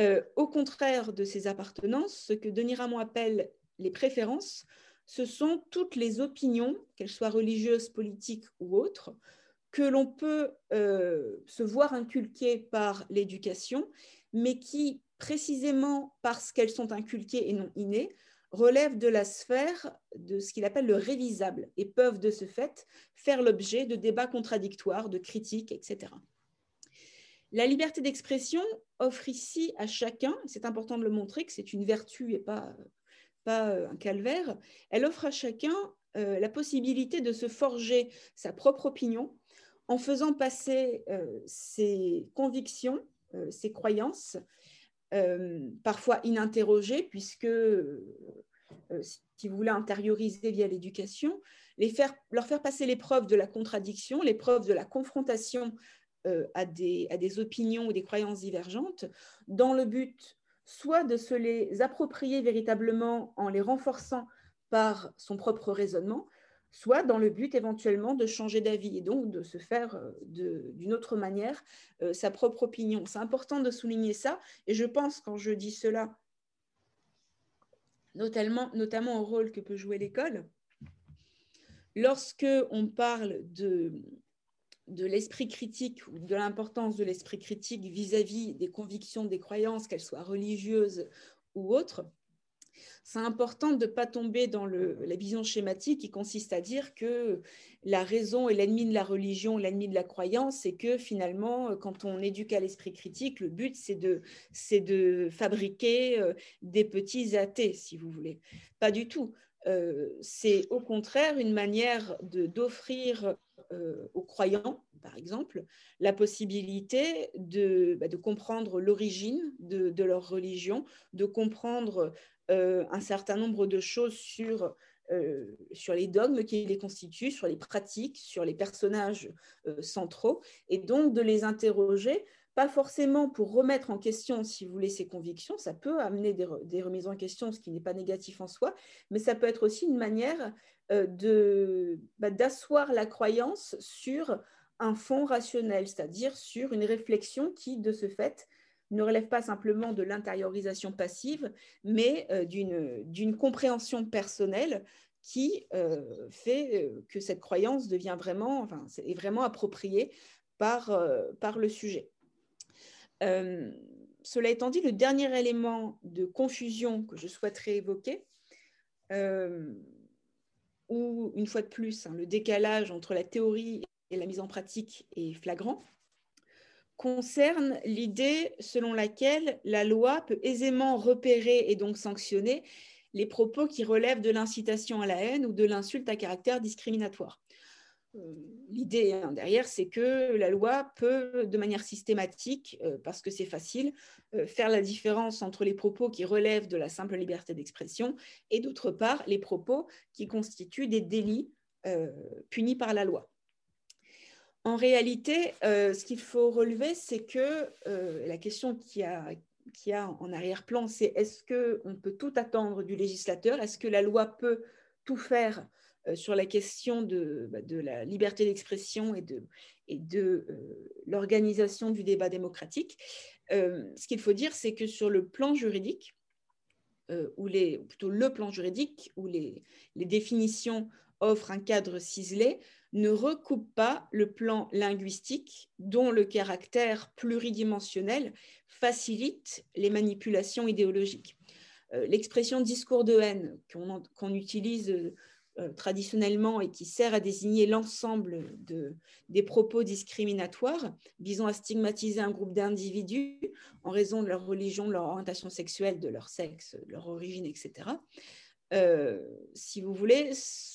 [SPEAKER 1] Euh, au contraire de ces appartenances, ce que Denis Ramon appelle les préférences, ce sont toutes les opinions, qu'elles soient religieuses, politiques ou autres, que l'on peut euh, se voir inculquer par l'éducation, mais qui, précisément parce qu'elles sont inculquées et non innées, relèvent de la sphère de ce qu'il appelle le révisable et peuvent de ce fait faire l'objet de débats contradictoires, de critiques, etc. La liberté d'expression offre ici à chacun, c'est important de le montrer que c'est une vertu et pas, pas euh, un calvaire, elle offre à chacun euh, la possibilité de se forger sa propre opinion en faisant passer euh, ses convictions, ses croyances, parfois ininterrogées, puisque si vous voulez intérioriser via l'éducation, leur faire passer l'épreuve de la contradiction, l'épreuve de la confrontation euh, à, des, à des opinions ou des croyances divergentes, dans le but soit de se les approprier véritablement en les renforçant par son propre raisonnement, soit dans le but éventuellement de changer d'avis et donc de se faire euh, d'une autre manière euh, sa propre opinion. C'est important de souligner ça et je pense quand je dis cela, notamment, au rôle que peut jouer l'école, lorsque on parle de, de l'esprit critique ou de l'importance de l'esprit critique vis-à-vis des convictions, des croyances, qu'elles soient religieuses ou autres, c'est important de ne pas tomber dans la vision schématique qui consiste à dire que la raison est l'ennemi de la religion, l'ennemi de la croyance, et que finalement, quand on éduque à l'esprit critique, le but, c'est de, fabriquer euh, des petits athées, si vous voulez. Pas du tout. c'est au contraire une manière d'offrir aux croyants, par exemple, la possibilité de, bah, comprendre l'origine de, leur religion, de comprendre un certain nombre de choses sur euh, sur les dogmes qui les constituent, sur les pratiques, sur les personnages euh, centraux, et donc de les interroger, pas forcément pour remettre en question, si vous voulez, ces convictions, ça peut amener des, remises en question, ce qui n'est pas négatif en soi, mais ça peut être aussi une manière euh, bah, d'asseoir la croyance sur un fond rationnel, c'est-à-dire sur une réflexion qui, de ce fait, ne relève pas simplement de l'intériorisation passive, mais euh, d'une compréhension personnelle qui euh, fait euh, que cette croyance devient vraiment, est vraiment appropriée par, par le sujet. cela étant dit, le dernier élément de confusion que je souhaiterais évoquer, où, une fois de plus, hein, le décalage entre la théorie et la mise en pratique est flagrant, concerne l'idée selon laquelle la loi peut aisément repérer et donc sanctionner les propos qui relèvent de l'incitation à la haine ou de l'insulte à caractère discriminatoire. Euh, l'idée hein, derrière, c'est que la loi peut, de manière systématique, euh, parce que c'est facile, euh, faire la différence entre les propos qui relèvent de la simple liberté d'expression et d'autre part les propos qui constituent des délits punis par la loi. En réalité, euh, ce qu'il faut relever, c'est que euh, la question qui a, qui a en arrière-plan, c'est est-ce qu'on peut tout attendre du législateur? Est-ce que la loi peut tout faire euh, sur la question de, bah, de la liberté d'expression et de, et de l'organisation du débat démocratique? Ce qu'il faut dire, c'est que sur le plan juridique, ou les, plutôt le plan juridique, où les, les définitions offrent un cadre ciselé, ne recoupe pas le plan linguistique dont le caractère pluridimensionnel facilite les manipulations idéologiques. Euh, l'expression discours de haine qu'on utilise euh, traditionnellement et qui sert à désigner l'ensemble de, des propos discriminatoires visant à stigmatiser un groupe d'individus en raison de leur religion, de leur orientation sexuelle, de leur sexe, de leur origine, etc. Euh, si vous voulez,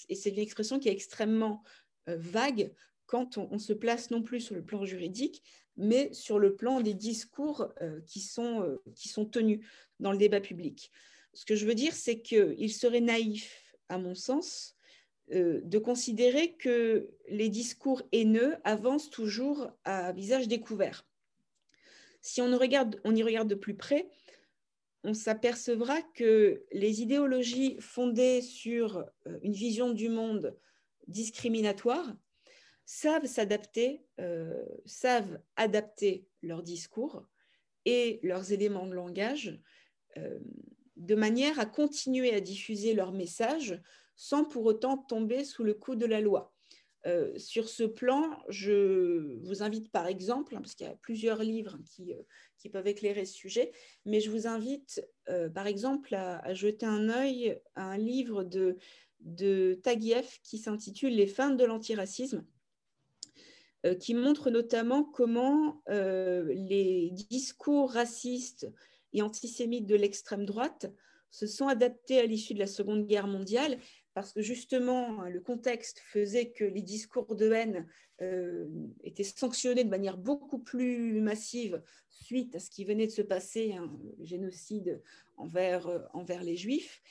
[SPEAKER 1] et c'est une expression qui est extrêmement euh, vague quand on, se place non plus sur le plan juridique, mais sur le plan des discours euh, qui, sont, euh, qui sont tenus dans le débat public. Ce que je veux dire, c'est qu'il serait naïf, à mon sens, de considérer que les discours haineux avancent toujours à visage découvert. Si on y regarde de plus près, on s'apercevra que les idéologies fondées sur une vision du monde discriminatoires savent s'adapter, euh, savent adapter leur discours et leurs éléments de langage euh, de manière à continuer à diffuser leur message sans pour autant tomber sous le coup de la loi. Euh, sur ce plan, je vous invite par exemple, parce qu'il y a plusieurs livres qui, qui, peuvent éclairer ce sujet, mais je vous invite par exemple à, à, jeter un œil à un livre de de Taguieff qui s'intitule Les fins de l'antiracisme, euh, qui montre notamment comment euh, les discours racistes et antisémites de l'extrême droite se sont adaptés à l'issue de la Seconde Guerre mondiale parce que justement le contexte faisait que les discours de haine euh, étaient sanctionnés de manière beaucoup plus massive suite à ce qui venait de se passer, le génocide envers les juifs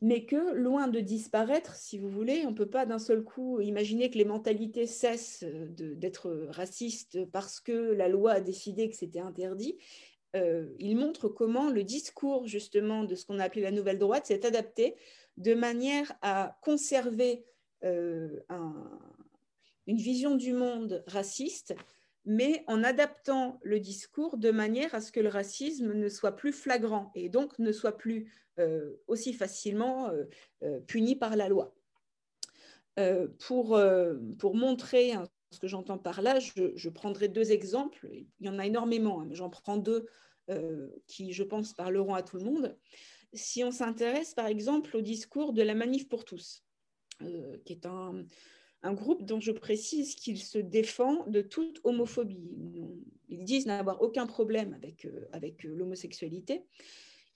[SPEAKER 1] mais que loin de disparaître, si vous voulez, on ne peut pas d'un seul coup imaginer que les mentalités cessent d'être racistes parce que la loi a décidé que c'était interdit. Euh, il montre comment le discours justement de ce qu'on a appelé la nouvelle droite s'est adapté de manière à conserver euh, une vision du monde raciste, mais en adaptant le discours de manière à ce que le racisme ne soit plus flagrant et donc ne soit plus euh, aussi facilement euh, euh, puni par la loi. pour, pour montrer ce que j'entends par là, je, prendrai deux exemples. Il y en a énormément, hein, mais j'en prends deux qui, je pense, parleront à tout le monde. Si on s'intéresse, par exemple, au discours de la Manif pour tous, qui est un, un groupe dont je précise qu'il se défend de toute homophobie. Ils disent n'avoir aucun problème avec, avec l'homosexualité,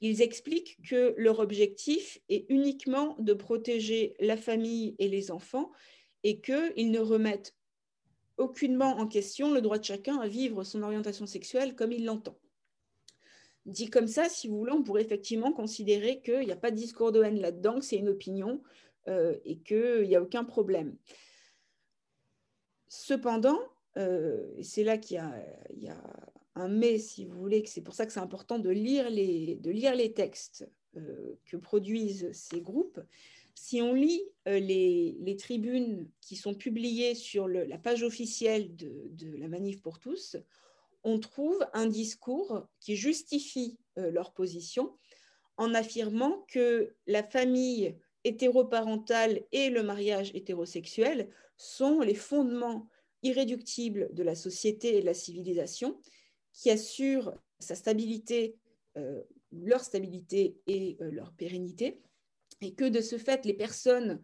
[SPEAKER 1] ils expliquent que leur objectif est uniquement de protéger la famille et les enfants et qu'ils ne remettent aucunement en question le droit de chacun à vivre son orientation sexuelle comme il l'entend. Dit comme ça, si vous voulez, on pourrait effectivement considérer qu'il n'y a pas de discours de haine là-dedans, que c'est une opinion euh, et qu'il n'y a aucun problème. Cependant, euh, et c'est là qu'il y, a un mais, si vous voulez, que c'est pour ça que c'est important de lire les, de lire les textes euh, que produisent ces groupes. Si on lit les, les, tribunes qui sont publiées sur la page officielle de, la Manif pour tous, on trouve un discours qui justifie euh, leur position en affirmant que la famille hétéroparentale et le mariage hétérosexuel sont les fondements irréductibles de la société et de la civilisation qui assurent sa stabilité, euh, leur stabilité et euh, leur pérennité, et que de ce fait, les personnes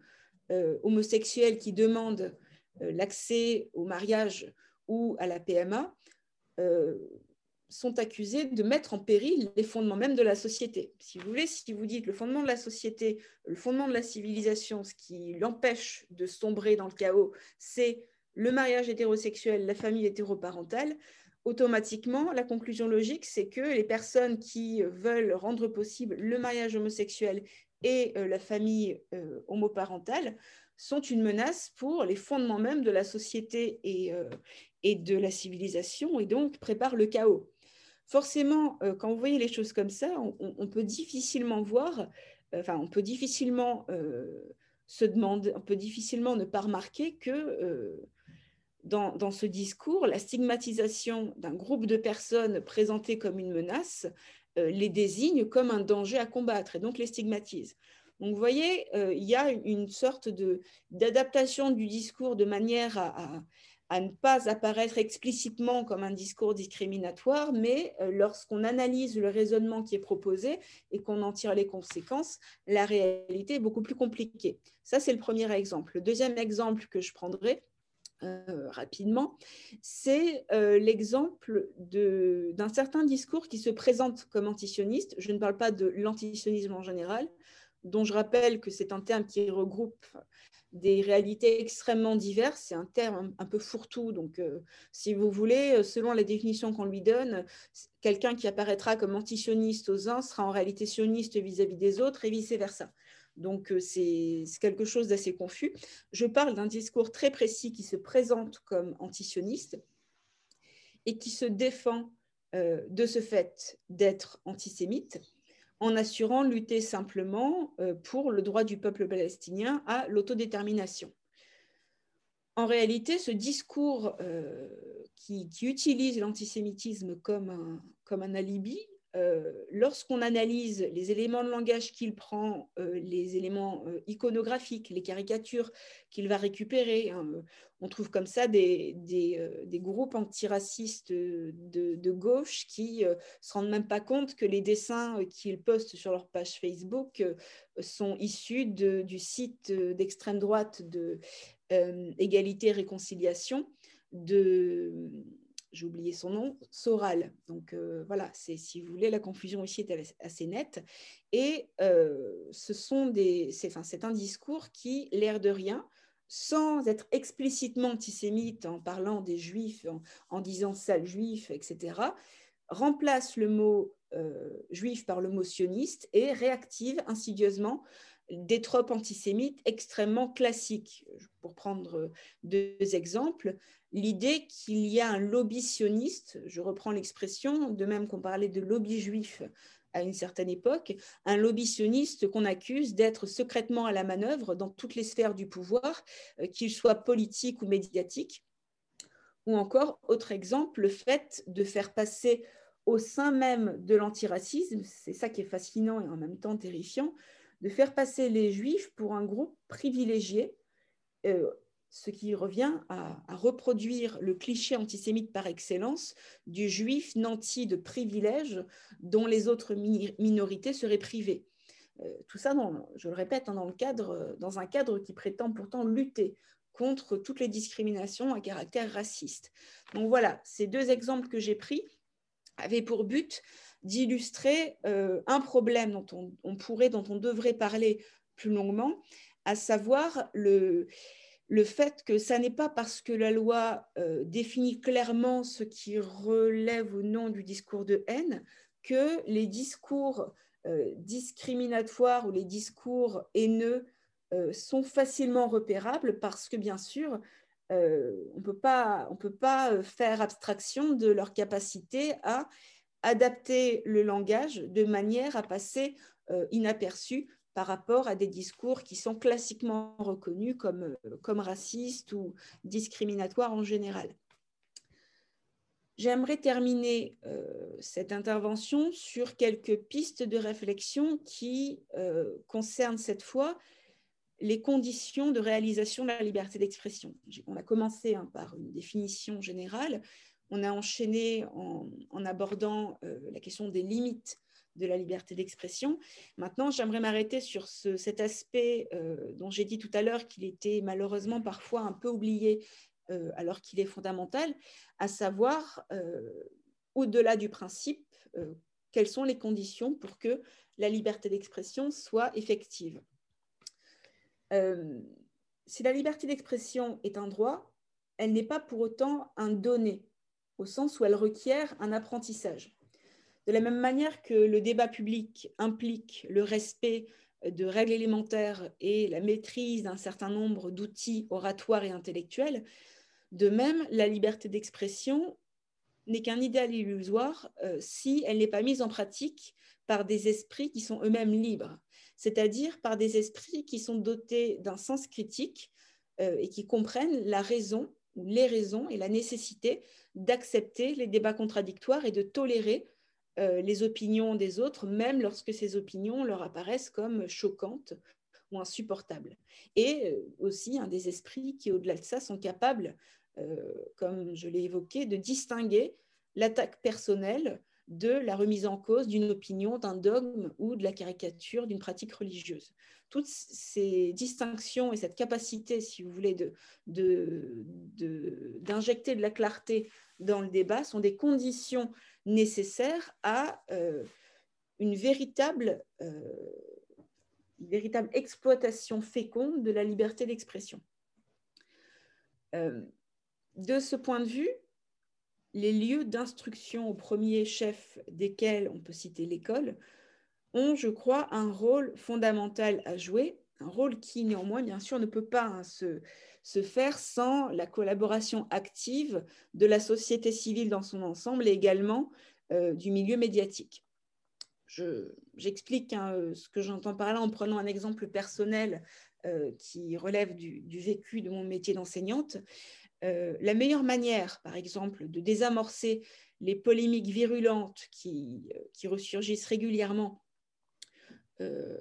[SPEAKER 1] homosexuelles qui demandent l'accès au mariage ou à la PMA euh, sont accusés de mettre en péril les fondements même de la société. Si vous voulez, si vous dites le fondement de la société, le fondement de la civilisation, ce qui l'empêche de sombrer dans le chaos, c'est le mariage hétérosexuel, la famille hétéroparentale, automatiquement, la conclusion logique, c'est que les personnes qui veulent rendre possible le mariage homosexuel et euh, la famille euh, homoparentale sont une menace pour les fondements même de la société et, et de la civilisation et donc prépare le chaos. Forcément, euh, quand vous voyez les choses comme ça, on, peut difficilement voir, euh, enfin, on peut difficilement euh, se demander, on peut difficilement ne pas remarquer que dans, ce discours, la stigmatisation d'un groupe de personnes présentées comme une menace les désigne comme un danger à combattre et donc les stigmatise. Donc, vous voyez, il y a une sorte d'adaptation du discours de manière à ne pas apparaître explicitement comme un discours discriminatoire, mais euh, lorsqu'on analyse le raisonnement qui est proposé et qu'on en tire les conséquences, la réalité est beaucoup plus compliquée. Ça, c'est le premier exemple. Le deuxième exemple que je prendrai, euh, rapidement, c'est euh, l'exemple d'un certain discours qui se présente comme antisioniste. Je ne parle pas de l'antisionisme en général, dont je rappelle que c'est un terme qui regroupe des réalités extrêmement diverses. C'est un terme un, peu fourre-tout. Donc, euh, si vous voulez, euh, selon la définition qu'on lui donne, quelqu'un qui apparaîtra comme antisioniste aux uns sera en réalité sioniste vis-à-vis des autres et vice-versa. Donc, euh, c'est quelque chose d'assez confus. Je parle d'un discours très précis qui se présente comme antisioniste et qui se défend de ce fait d'être antisémite en assurant lutter simplement euh, pour le droit du peuple palestinien à l'autodétermination. En réalité, ce discours euh, qui, utilise l'antisémitisme comme comme un alibi euh, lorsqu'on analyse les éléments de langage qu'il prend, euh, les éléments euh, iconographiques, les caricatures qu'il va récupérer, hein, on trouve comme ça des, groupes antiracistes de, gauche qui ne se rendent même pas compte que les dessins qu'ils postent sur leur page Facebook sont issus du site d'extrême droite de Égalité Réconciliation de j'ai oublié son nom, Soral. Donc euh, voilà, c'est si vous voulez, la confusion ici est assez nette. Et euh, ce sont des, c'est, un discours qui, l'air de rien, sans être explicitement antisémite en parlant des juifs, en, disant sale juif, etc., remplace le mot euh, juif par le mot sioniste et réactive insidieusement des tropes antisémites extrêmement classiques. Pour prendre deux exemples, l'idée qu'il y a un lobby sioniste, je reprends l'expression, de même qu'on parlait de lobby juif à une certaine époque, un lobby sioniste qu'on accuse d'être secrètement à la manœuvre dans toutes les sphères du pouvoir, euh, qu'il soit politique ou médiatique. Ou encore, autre exemple, le fait de faire passer au sein même de l'antiracisme, c'est ça qui est fascinant et en même temps terrifiant, de faire passer les juifs pour un groupe privilégié, euh, ce qui revient à, reproduire le cliché antisémite par excellence du juif nanti de privilèges dont les autres minorités seraient privées. Euh, tout ça, je le répète, hein, dans, dans un cadre qui prétend pourtant lutter contre toutes les discriminations à caractère raciste. Donc voilà, ces deux exemples que j'ai pris avaient pour but d'illustrer un problème dont on, pourrait, dont on devrait parler plus longuement, à savoir le, le fait que ça n'est pas parce que la loi définit clairement ce qui relève ou non du discours de haine que les discours discriminatoires ou les discours haineux sont facilement repérables parce que bien sûr, on ne peut pas faire abstraction de leur capacité à adapter le langage de manière à passer inaperçu par rapport à des discours qui sont classiquement reconnus comme, comme racistes ou discriminatoires en général. J'aimerais terminer cette intervention sur quelques pistes de réflexion qui concernent cette fois les conditions de réalisation de la liberté d'expression. On a commencé hein, par une définition générale, on a enchaîné en, abordant euh, la question des limites de la liberté d'expression. Maintenant, j'aimerais m'arrêter sur cet aspect euh, dont j'ai dit tout à l'heure qu'il était malheureusement parfois un peu oublié euh, alors qu'il est fondamental, à savoir, au-delà du principe, quelles sont les conditions pour que la liberté d'expression soit effective. Si la liberté d'expression est un droit, elle n'est pas pour autant un donné, au sens où elle requiert un apprentissage. De la même manière que le débat public implique le respect de règles élémentaires et la maîtrise d'un certain nombre d'outils oratoires et intellectuels, de même, la liberté d'expression n'est qu'un idéal illusoire euh, si elle n'est pas mise en pratique par des esprits qui sont eux-mêmes libres c'est-à-dire par des esprits qui sont dotés d'un sens critique euh, et qui comprennent la raison les raisons et la nécessité d'accepter les débats contradictoires et de tolérer euh, les opinions des autres, même lorsque ces opinions leur apparaissent comme choquantes ou insupportables. Et euh, aussi un des esprits qui, au-delà de ça, sont capables, comme je l'ai évoqué, de distinguer l'attaque personnelle de la remise en cause d'une opinion, d'un dogme ou de la caricature d'une pratique religieuse. Toutes ces distinctions et cette capacité, si vous voulez, d'injecter de, de, la clarté dans le débat sont des conditions nécessaires à euh, une, véritable, euh, véritable exploitation féconde de la liberté d'expression. Euh, de ce point de vue, les lieux d'instruction au premier chef desquels on peut citer l'école ont, je crois, un rôle fondamental à jouer, un rôle qui néanmoins, bien sûr, ne peut pas hein, se, faire sans la collaboration active de la société civile dans son ensemble et également euh, du milieu médiatique. J'explique hein, euh, ce que j'entends par là en prenant un exemple personnel euh, qui relève du, vécu de mon métier d'enseignante. Euh, la meilleure manière, par exemple, de désamorcer les polémiques virulentes qui, euh, ressurgissent régulièrement, euh,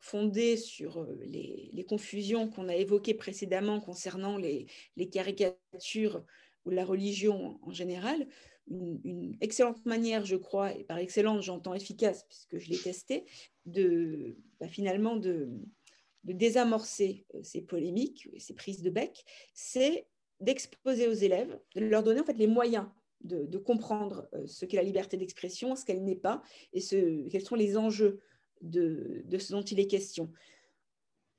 [SPEAKER 1] fondées sur les, confusions qu'on a évoquées précédemment concernant les, caricatures ou la religion en général, une, excellente manière, je crois, et par excellente j'entends efficace puisque je l'ai testé, de bah, finalement de, de désamorcer ces polémiques, ces prises de bec, c'est d'exposer aux élèves, de leur donner en fait les moyens de, comprendre euh, ce qu'est la liberté d'expression, ce qu'elle n'est pas, et ce, quels sont les enjeux de, ce dont il est question.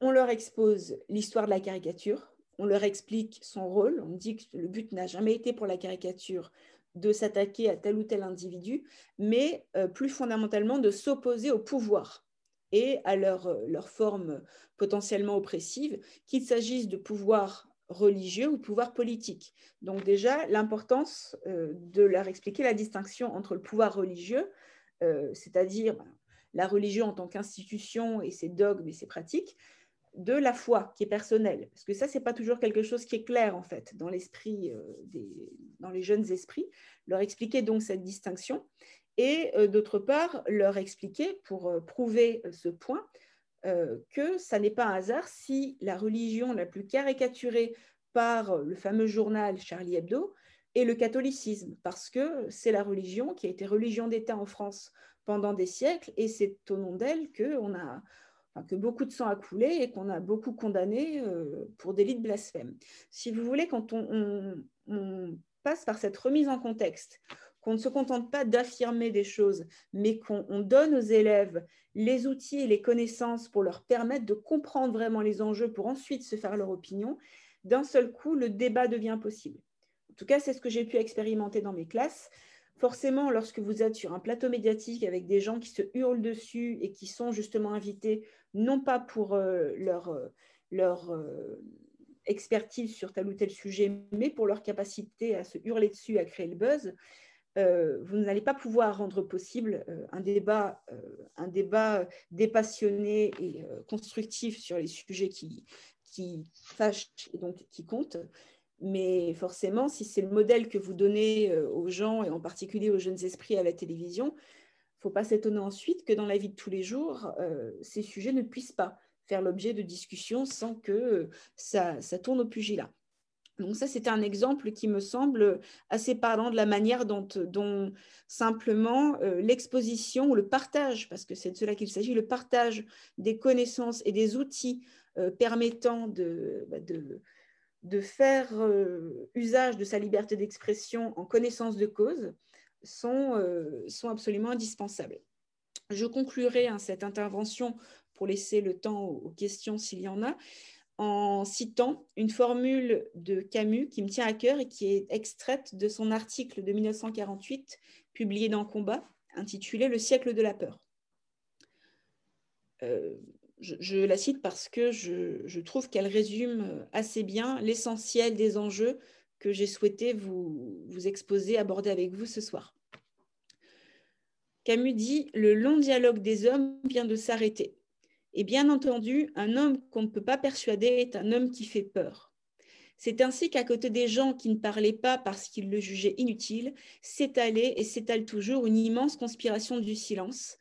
[SPEAKER 1] On leur expose l'histoire de la caricature, on leur explique son rôle, on dit que le but n'a jamais été pour la caricature de s'attaquer à tel ou tel individu, mais euh, plus fondamentalement de s'opposer au pouvoir et à leur, euh, leur forme potentiellement oppressive, qu'il s'agisse de pouvoir religieux ou pouvoir politique. Donc déjà, l'importance euh, de leur expliquer la distinction entre le pouvoir religieux, euh, c'est-à-dire ben, la religion en tant qu'institution et ses dogmes et ses pratiques, de la foi qui est personnelle. Parce que ça, c'est pas toujours quelque chose qui est clair en fait dans l'esprit, euh, dans les jeunes esprits. Leur expliquer donc cette distinction et d'autre part leur expliquer pour prouver ce point euh, que ça n'est pas un hasard si la religion la plus caricaturée par le fameux journal Charlie Hebdo est le catholicisme, parce que c'est la religion qui a été religion d'État en France pendant des siècles, et c'est au nom d'elle que, on a, que beaucoup de sang a coulé et qu'on a beaucoup condamné euh, pour délit de blasphème. Si vous voulez, quand on, passe par cette remise en contexte, qu'on ne se contente pas d'affirmer des choses, mais qu'on donne aux élèves les outils et les connaissances pour leur permettre de comprendre vraiment les enjeux pour ensuite se faire leur opinion, d'un seul coup, le débat devient possible. En tout cas, c'est ce que j'ai pu expérimenter dans mes classes. Forcément, lorsque vous êtes sur un plateau médiatique avec des gens qui se hurlent dessus et qui sont justement invités, non pas pour euh, leur, euh, euh, expertise sur tel ou tel sujet, mais pour leur capacité à se hurler dessus, à créer le buzz, vous n'allez pas pouvoir rendre possible un, débat, un débat dépassionné et constructif sur les sujets qui, qui fâchent et donc qui comptent. Mais forcément, si c'est le modèle que vous donnez euh, aux gens, et en particulier aux jeunes esprits à la télévision, il ne faut pas s'étonner ensuite que dans la vie de tous les jours, euh, ces sujets ne puissent pas faire l'objet de discussions sans que euh, ça tourne au pugilat. Donc ça, c'est un exemple qui me semble assez parlant de la manière dont, simplement l'exposition ou le partage, parce que c'est de cela qu'il s'agit, le partage des connaissances et des outils permettant de, bah, faire euh, usage de sa liberté d'expression en connaissance de cause sont, euh, sont absolument indispensables. Je conclurai hein, cette intervention pour laisser le temps aux, questions s'il y en a, en citant une formule de Camus qui me tient à cœur et qui est extraite de son article de 1948 publié dans Combat, intitulé Le siècle de la peur. Euh, je, la cite parce que je, trouve qu'elle résume assez bien l'essentiel des enjeux que j'ai souhaité vous, vous exposer, aborder avec vous ce soir. Camus dit Le long dialogue des hommes vient de s'arrêter. Et bien entendu, un homme qu'on ne peut pas persuader est un homme qui fait peur. C'est ainsi qu'à côté des gens qui ne parlaient pas parce qu'ils le jugeaient inutile, s'étalait et s'étale toujours une immense conspiration du silence,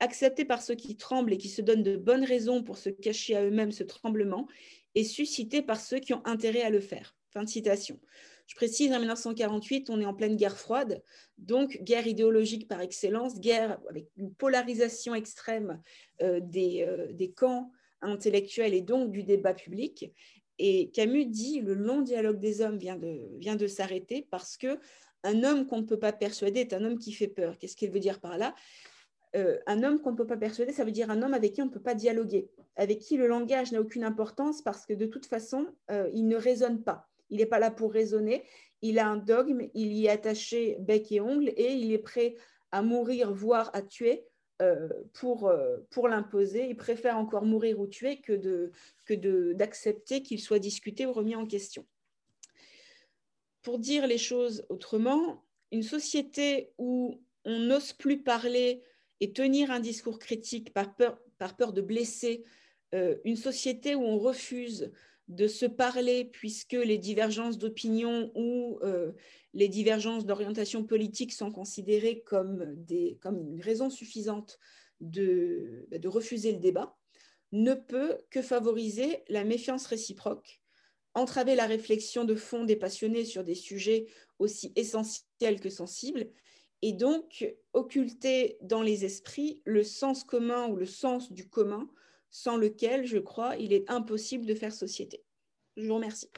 [SPEAKER 1] accepté par ceux qui tremblent et qui se donnent de bonnes raisons pour se cacher à eux-mêmes ce tremblement, et suscité par ceux qui ont intérêt à le faire. Fin de citation. Je précise, en 1948, on est en pleine guerre froide, donc guerre idéologique par excellence, guerre avec une polarisation extrême euh, des, euh, des, camps intellectuels et donc du débat public. Et Camus dit le long dialogue des hommes vient de, s'arrêter parce que un homme qu'on ne peut pas persuader est un homme qui fait peur. Qu'est-ce qu'il veut dire par là? Euh, un homme qu'on ne peut pas persuader, ça veut dire un homme avec qui on ne peut pas dialoguer, avec qui le langage n'a aucune importance parce que de toute façon, il ne raisonne pas. Il n'est pas là pour raisonner, il a un dogme, il y est attaché bec et ongle et il est prêt à mourir, voire à tuer euh, pour, pour l'imposer. Il préfère encore mourir ou tuer que d'accepter qu'il soit discuté ou remis en question. Pour dire les choses autrement, une société où on n'ose plus parler et tenir un discours critique par peur, par peur de blesser euh, une société où on refuse de se parler puisque les divergences d'opinion ou euh, les divergences d'orientation politique sont considérées comme, une raison suffisante de, de refuser le débat, ne peut que favoriser la méfiance réciproque, entraver la réflexion de fond des passionnés sur des sujets aussi essentiels que sensibles et donc occulter dans les esprits le sens commun ou le sens du commun, sans lequel, je crois, il est impossible de faire société. Je vous remercie.